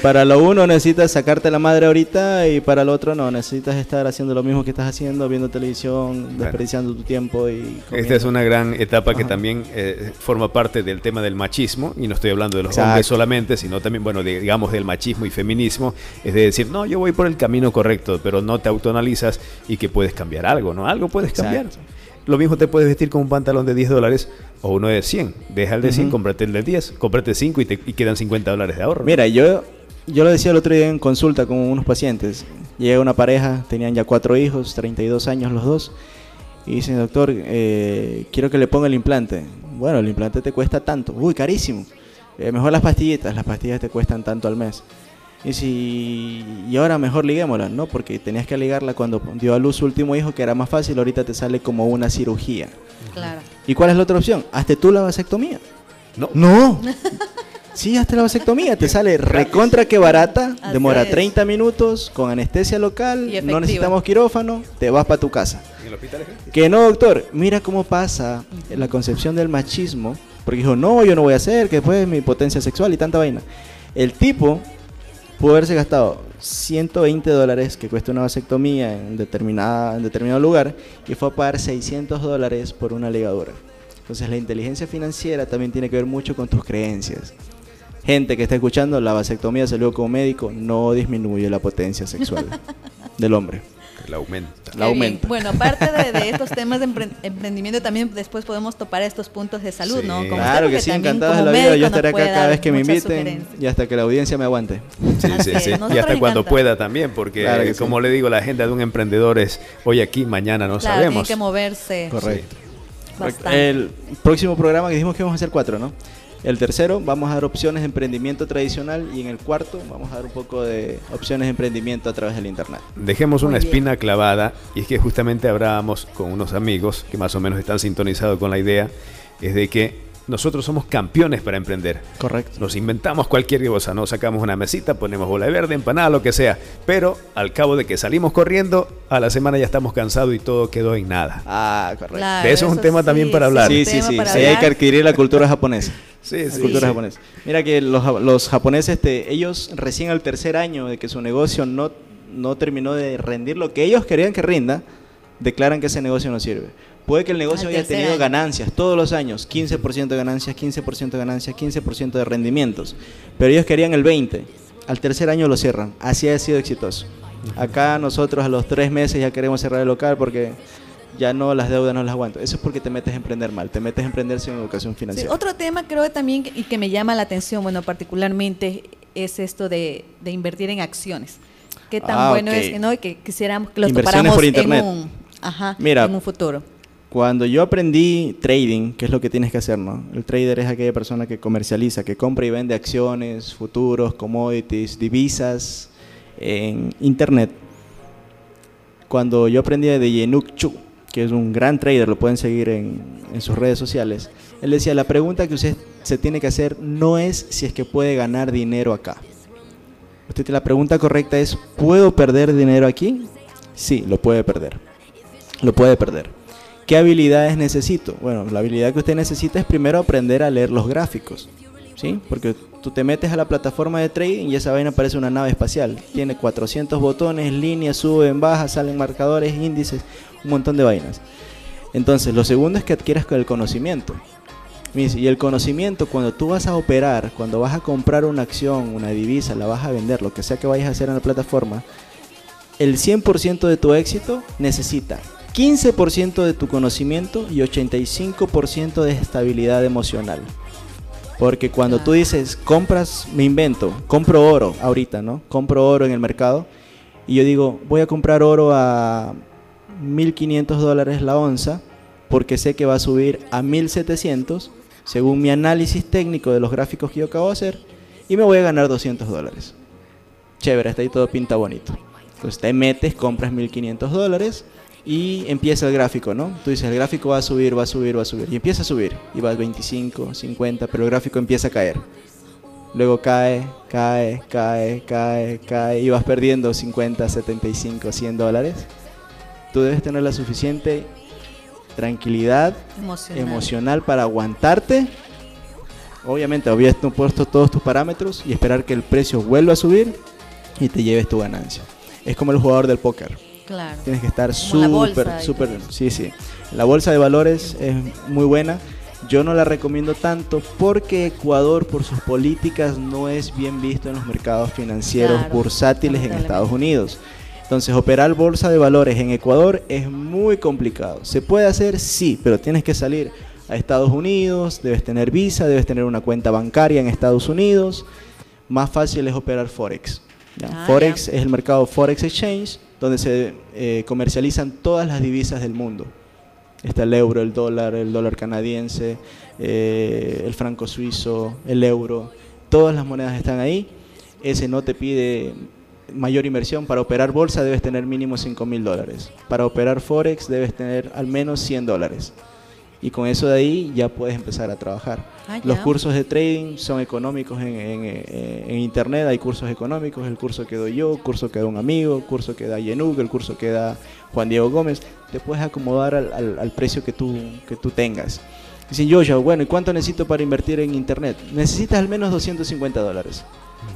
Para lo uno necesitas sacarte la madre ahorita y para lo otro no, necesitas estar haciendo lo mismo que estás haciendo, viendo televisión, desperdiciando tu tiempo y... Esta es una gran etapa que también eh, forma parte del tema del machismo, y no estoy hablando de los hombres solamente, sino también, bueno, digamos del machismo y feminismo, es de decir, no, yo voy por el camino correcto, pero no te autoanalizas y que puedes cambiar algo, ¿no? Algo puedes cambiar. Lo mismo te puedes vestir con un pantalón de 10 dólares o uno de 100. Deja el de 100, cómprate el de 10, cómprate 5 y, te, y quedan 50 dólares de ahorro. Mira, yo, yo lo decía el otro día en consulta con unos pacientes. Llega una pareja, tenían ya cuatro hijos, 32 años los dos. Y dicen, doctor, eh, quiero que le ponga el implante. Bueno, el implante te cuesta tanto. Uy, carísimo. Eh, mejor las pastillitas. Las pastillas te cuestan tanto al mes. Y si y ahora mejor liguémosla, ¿no? Porque tenías que ligarla cuando dio a luz su último hijo, que era más fácil, ahorita te sale como una cirugía. Claro. ¿Y cuál es la otra opción? Hazte tú la vasectomía. No. No. [LAUGHS] Sí, hazte la vasectomía, te [LAUGHS] sale recontra que barata, demora 30 minutos, con anestesia local, no necesitamos quirófano, te vas para tu casa. ¿En el hospital Que no, doctor, mira cómo pasa la concepción del machismo, porque dijo, no, yo no voy a hacer, que después mi potencia sexual y tanta vaina. El tipo pudo haberse gastado 120 dólares que cuesta una vasectomía en, determinada, en determinado lugar y fue a pagar 600 dólares por una ligadura. Entonces la inteligencia financiera también tiene que ver mucho con tus creencias. Gente que está escuchando, la vasectomía salió como médico, no disminuye la potencia sexual [LAUGHS] del hombre. La aumenta. La aumenta. Bueno, aparte de, estos temas de emprendimiento, también después podemos topar estos puntos de salud, ¿no? claro que sí, encantado de la vida. Yo estaré acá cada vez que me inviten y hasta que la audiencia me aguante. Sí, sí, sí. Y hasta cuando pueda también, porque como le digo, la agenda de un emprendedor es hoy aquí, mañana no claro, sabemos. Tiene que moverse. Correcto. El próximo programa que dijimos que íbamos a hacer cuatro, ¿no? El tercero, vamos a dar opciones de emprendimiento tradicional y en el cuarto vamos a dar un poco de opciones de emprendimiento a través del Internet. Dejemos una espina clavada y es que justamente hablábamos con unos amigos que más o menos están sintonizados con la idea, es de que nosotros somos campeones para emprender. Correcto. Nos inventamos cualquier cosa, ¿no? Sacamos una mesita, ponemos bola verde, empanada, lo que sea. Pero al cabo de que salimos corriendo, a la semana ya estamos cansados y todo quedó en nada. Ah, correcto. de eso, es un tema también para hablar. Sí, sí, sí. sí hay que adquirir la cultura japonesa. [LAUGHS] Sí, sí. Cultura japonesa. Mira que los, los japoneses, este, ellos recién al tercer año de que su negocio no, no terminó de rendir lo que ellos querían que rinda, declaran que ese negocio no sirve. Puede que el negocio haya tenido ganancias todos los años, 15% de ganancias, 15% de ganancias, 15% de rendimientos, pero ellos querían el 20%. Al tercer año lo cierran. Así ha sido exitoso. Acá nosotros a los tres meses ya queremos cerrar el local porque ya no las deudas no las aguanto. Eso es porque te metes a emprender mal, te metes a emprender sin educación financiera. otro tema creo también y que me llama la atención, bueno, particularmente es esto de, invertir en acciones. Qué tan ah, bueno es ¿no? que quisiéramos que los Inversiones por internet. en un, ajá, Mira, en un futuro. Cuando yo aprendí trading, ¿qué es lo que tienes que hacer, no? El trader es aquella persona que comercializa, que compra y vende acciones, futuros, commodities, divisas en internet. Cuando yo aprendí de Yenuk Chu, que es un gran trader, lo pueden seguir en, sus redes sociales, él decía, la pregunta que usted se tiene que hacer no es si es que puede ganar dinero acá. Usted la pregunta correcta es, ¿puedo perder dinero aquí? Sí, lo puede perder. Lo puede perder. ¿Qué habilidades necesito? Bueno, la habilidad que usted necesita es primero aprender a leer los gráficos. ¿Sí? Porque tú te metes a la plataforma de trading y esa vaina parece una nave espacial. Tiene 400 botones, líneas, suben, bajan, salen marcadores, índices, un montón de vainas. Entonces, lo segundo es que adquieras el conocimiento. Y el conocimiento, cuando tú vas a operar, cuando vas a comprar una acción, una divisa, la vas a vender, lo que sea que vayas a hacer en la plataforma, el 100% de tu éxito necesita 15% de tu conocimiento y 85% de estabilidad emocional. Porque cuando tú dices, compras, me invento, compro oro ahorita, ¿no? Compro oro en el mercado y yo digo, voy a comprar oro a 1.500 dólares la onza porque sé que va a subir a 1.700 según mi análisis técnico de los gráficos que yo acabo de hacer y me voy a ganar 200 dólares. Chévere, está ahí todo pinta bonito. Entonces te metes, compras 1.500 dólares y empieza el gráfico, ¿no? Tú dices, el gráfico va a subir, va a subir, va a subir. Y empieza a subir. Y vas 25, 50, pero el gráfico empieza a caer. Luego cae, cae, cae, cae, cae. Y vas perdiendo 50, 75, 100 dólares. Tú debes tener la suficiente tranquilidad emocional, para aguantarte. Obviamente, habías puesto todos tus parámetros y esperar que el precio vuelva a subir y te lleves tu ganancia. Es como el jugador del póker Tienes que estar súper, súper. Sí, sí. La bolsa de valores es muy buena. Yo no la recomiendo tanto porque Ecuador, por sus políticas, no es bien visto en los mercados financieros bursátiles en Estados Unidos. Entonces, operar bolsa de valores en Ecuador es muy complicado. ¿Se puede hacer? Sí, pero tienes que salir a Estados Unidos, debes tener visa, debes tener una cuenta bancaria en Estados Unidos. Más fácil es operar Forex. Ah, Forex es el mercado Forex Exchange donde se eh, comercializan todas las divisas del mundo. Está el euro, el dólar, el dólar canadiense, eh, el franco suizo, el euro, todas las monedas están ahí. Ese no te pide mayor inversión. Para operar bolsa debes tener mínimo 5 mil dólares. Para operar Forex debes tener al menos 100 dólares y con eso de ahí ya puedes empezar a trabajar. Ah, Los cursos de trading son económicos en, internet, hay cursos económicos, el curso que doy yo, el curso que da un amigo, el curso que da Yenuk, el curso que da Juan Diego Gómez, te puedes acomodar al, precio que tú, que tú tengas. Dicen, yo, bueno, ¿y cuánto necesito para invertir en internet? Necesitas al menos 250 dólares.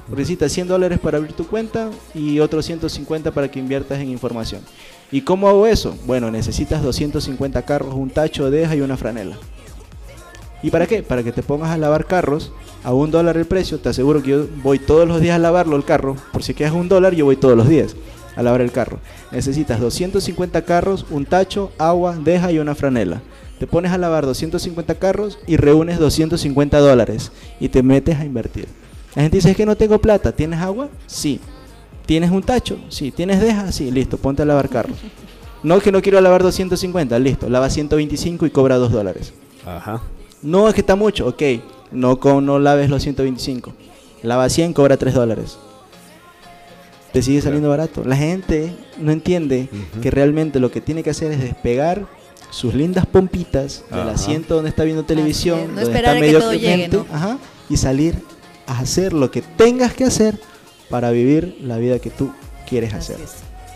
Necesitas 100 dólares para abrir tu cuenta y otros 150 para que inviertas en información. ¿Y cómo hago eso? Bueno, necesitas 250 carros, un tacho, de deja y una franela. ¿Y para qué? Para que te pongas a lavar carros a un dólar el precio. Te aseguro que yo voy todos los días a lavarlo el carro. Por si quedas un dólar, yo voy todos los días a lavar el carro. Necesitas 250 carros, un tacho, agua, deja y una franela. Te pones a lavar 250 carros y reúnes 250 dólares y te metes a invertir. La gente dice, es que no tengo plata. ¿Tienes agua? Sí. ¿Tienes un tacho? Sí. ¿Tienes deja? Sí, listo, ponte a lavar carros. No es que no quiero lavar 250, listo, lava 125 y cobra 2 dólares. Ajá. No es que está mucho, ok, no, no laves los 125. Lava 100, cobra 3 dólares. Te sigue saliendo barato. La gente no entiende que realmente lo que tiene que hacer es despegar sus lindas pompitas del asiento donde está viendo televisión, donde está medio ajá, y salir a hacer lo que tengas que hacer para vivir la vida que tú quieres hacer.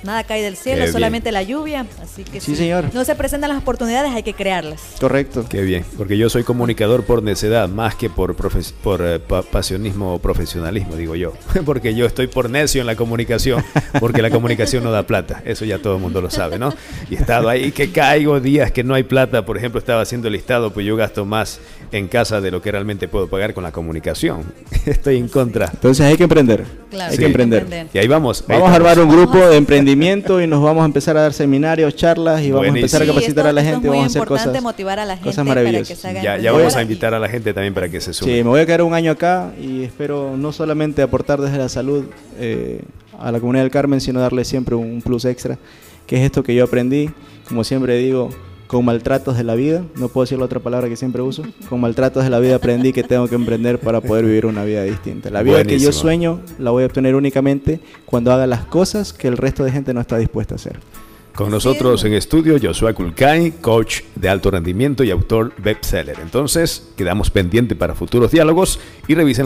Nada cae del cielo, solamente la lluvia. Así que sí, señor. No se presentan las oportunidades, hay que crearlas. Correcto. Qué bien, porque yo soy comunicador por necedad, más que por, por eh, pasionismo o profesionalismo, digo yo. [LAUGHS] porque yo estoy por necio en la comunicación, porque la comunicación no da plata. Eso ya todo el mundo lo sabe, ¿no? Y he estado ahí que caigo días que no hay plata. Por ejemplo, estaba haciendo el listado, pues yo gasto más en casa de lo que realmente puedo pagar con la comunicación. [LAUGHS] estoy en contra. Entonces hay que emprender. Claro, hay que emprender. Y ahí vamos. Vamos a armar un grupo de emprendimiento y nos vamos a empezar a dar seminarios, charlas y vamos a empezar a capacitar a la gente. vamos a hacer cosas, motivar a la gente cosas maravillosas. ya, ya vamos a invitar a la gente también para que se sume. Sí, me voy a quedar un año acá y espero no solamente aportar desde la salud eh, a la comunidad del Carmen, sino darle siempre un plus extra, que es esto que yo aprendí. Como siempre digo, con maltratos de la vida, no puedo decir la otra palabra que siempre uso, con maltratos de la vida aprendí que tengo que emprender para poder vivir una vida distinta. La vida que yo sueño la voy a obtener únicamente cuando haga las cosas que el resto de gente no está dispuesta a hacer. Con nosotros en estudio Joshua Kulkai, coach de alto rendimiento y autor bestseller. Entonces, quedamos pendientes para futuros diálogos y revisen la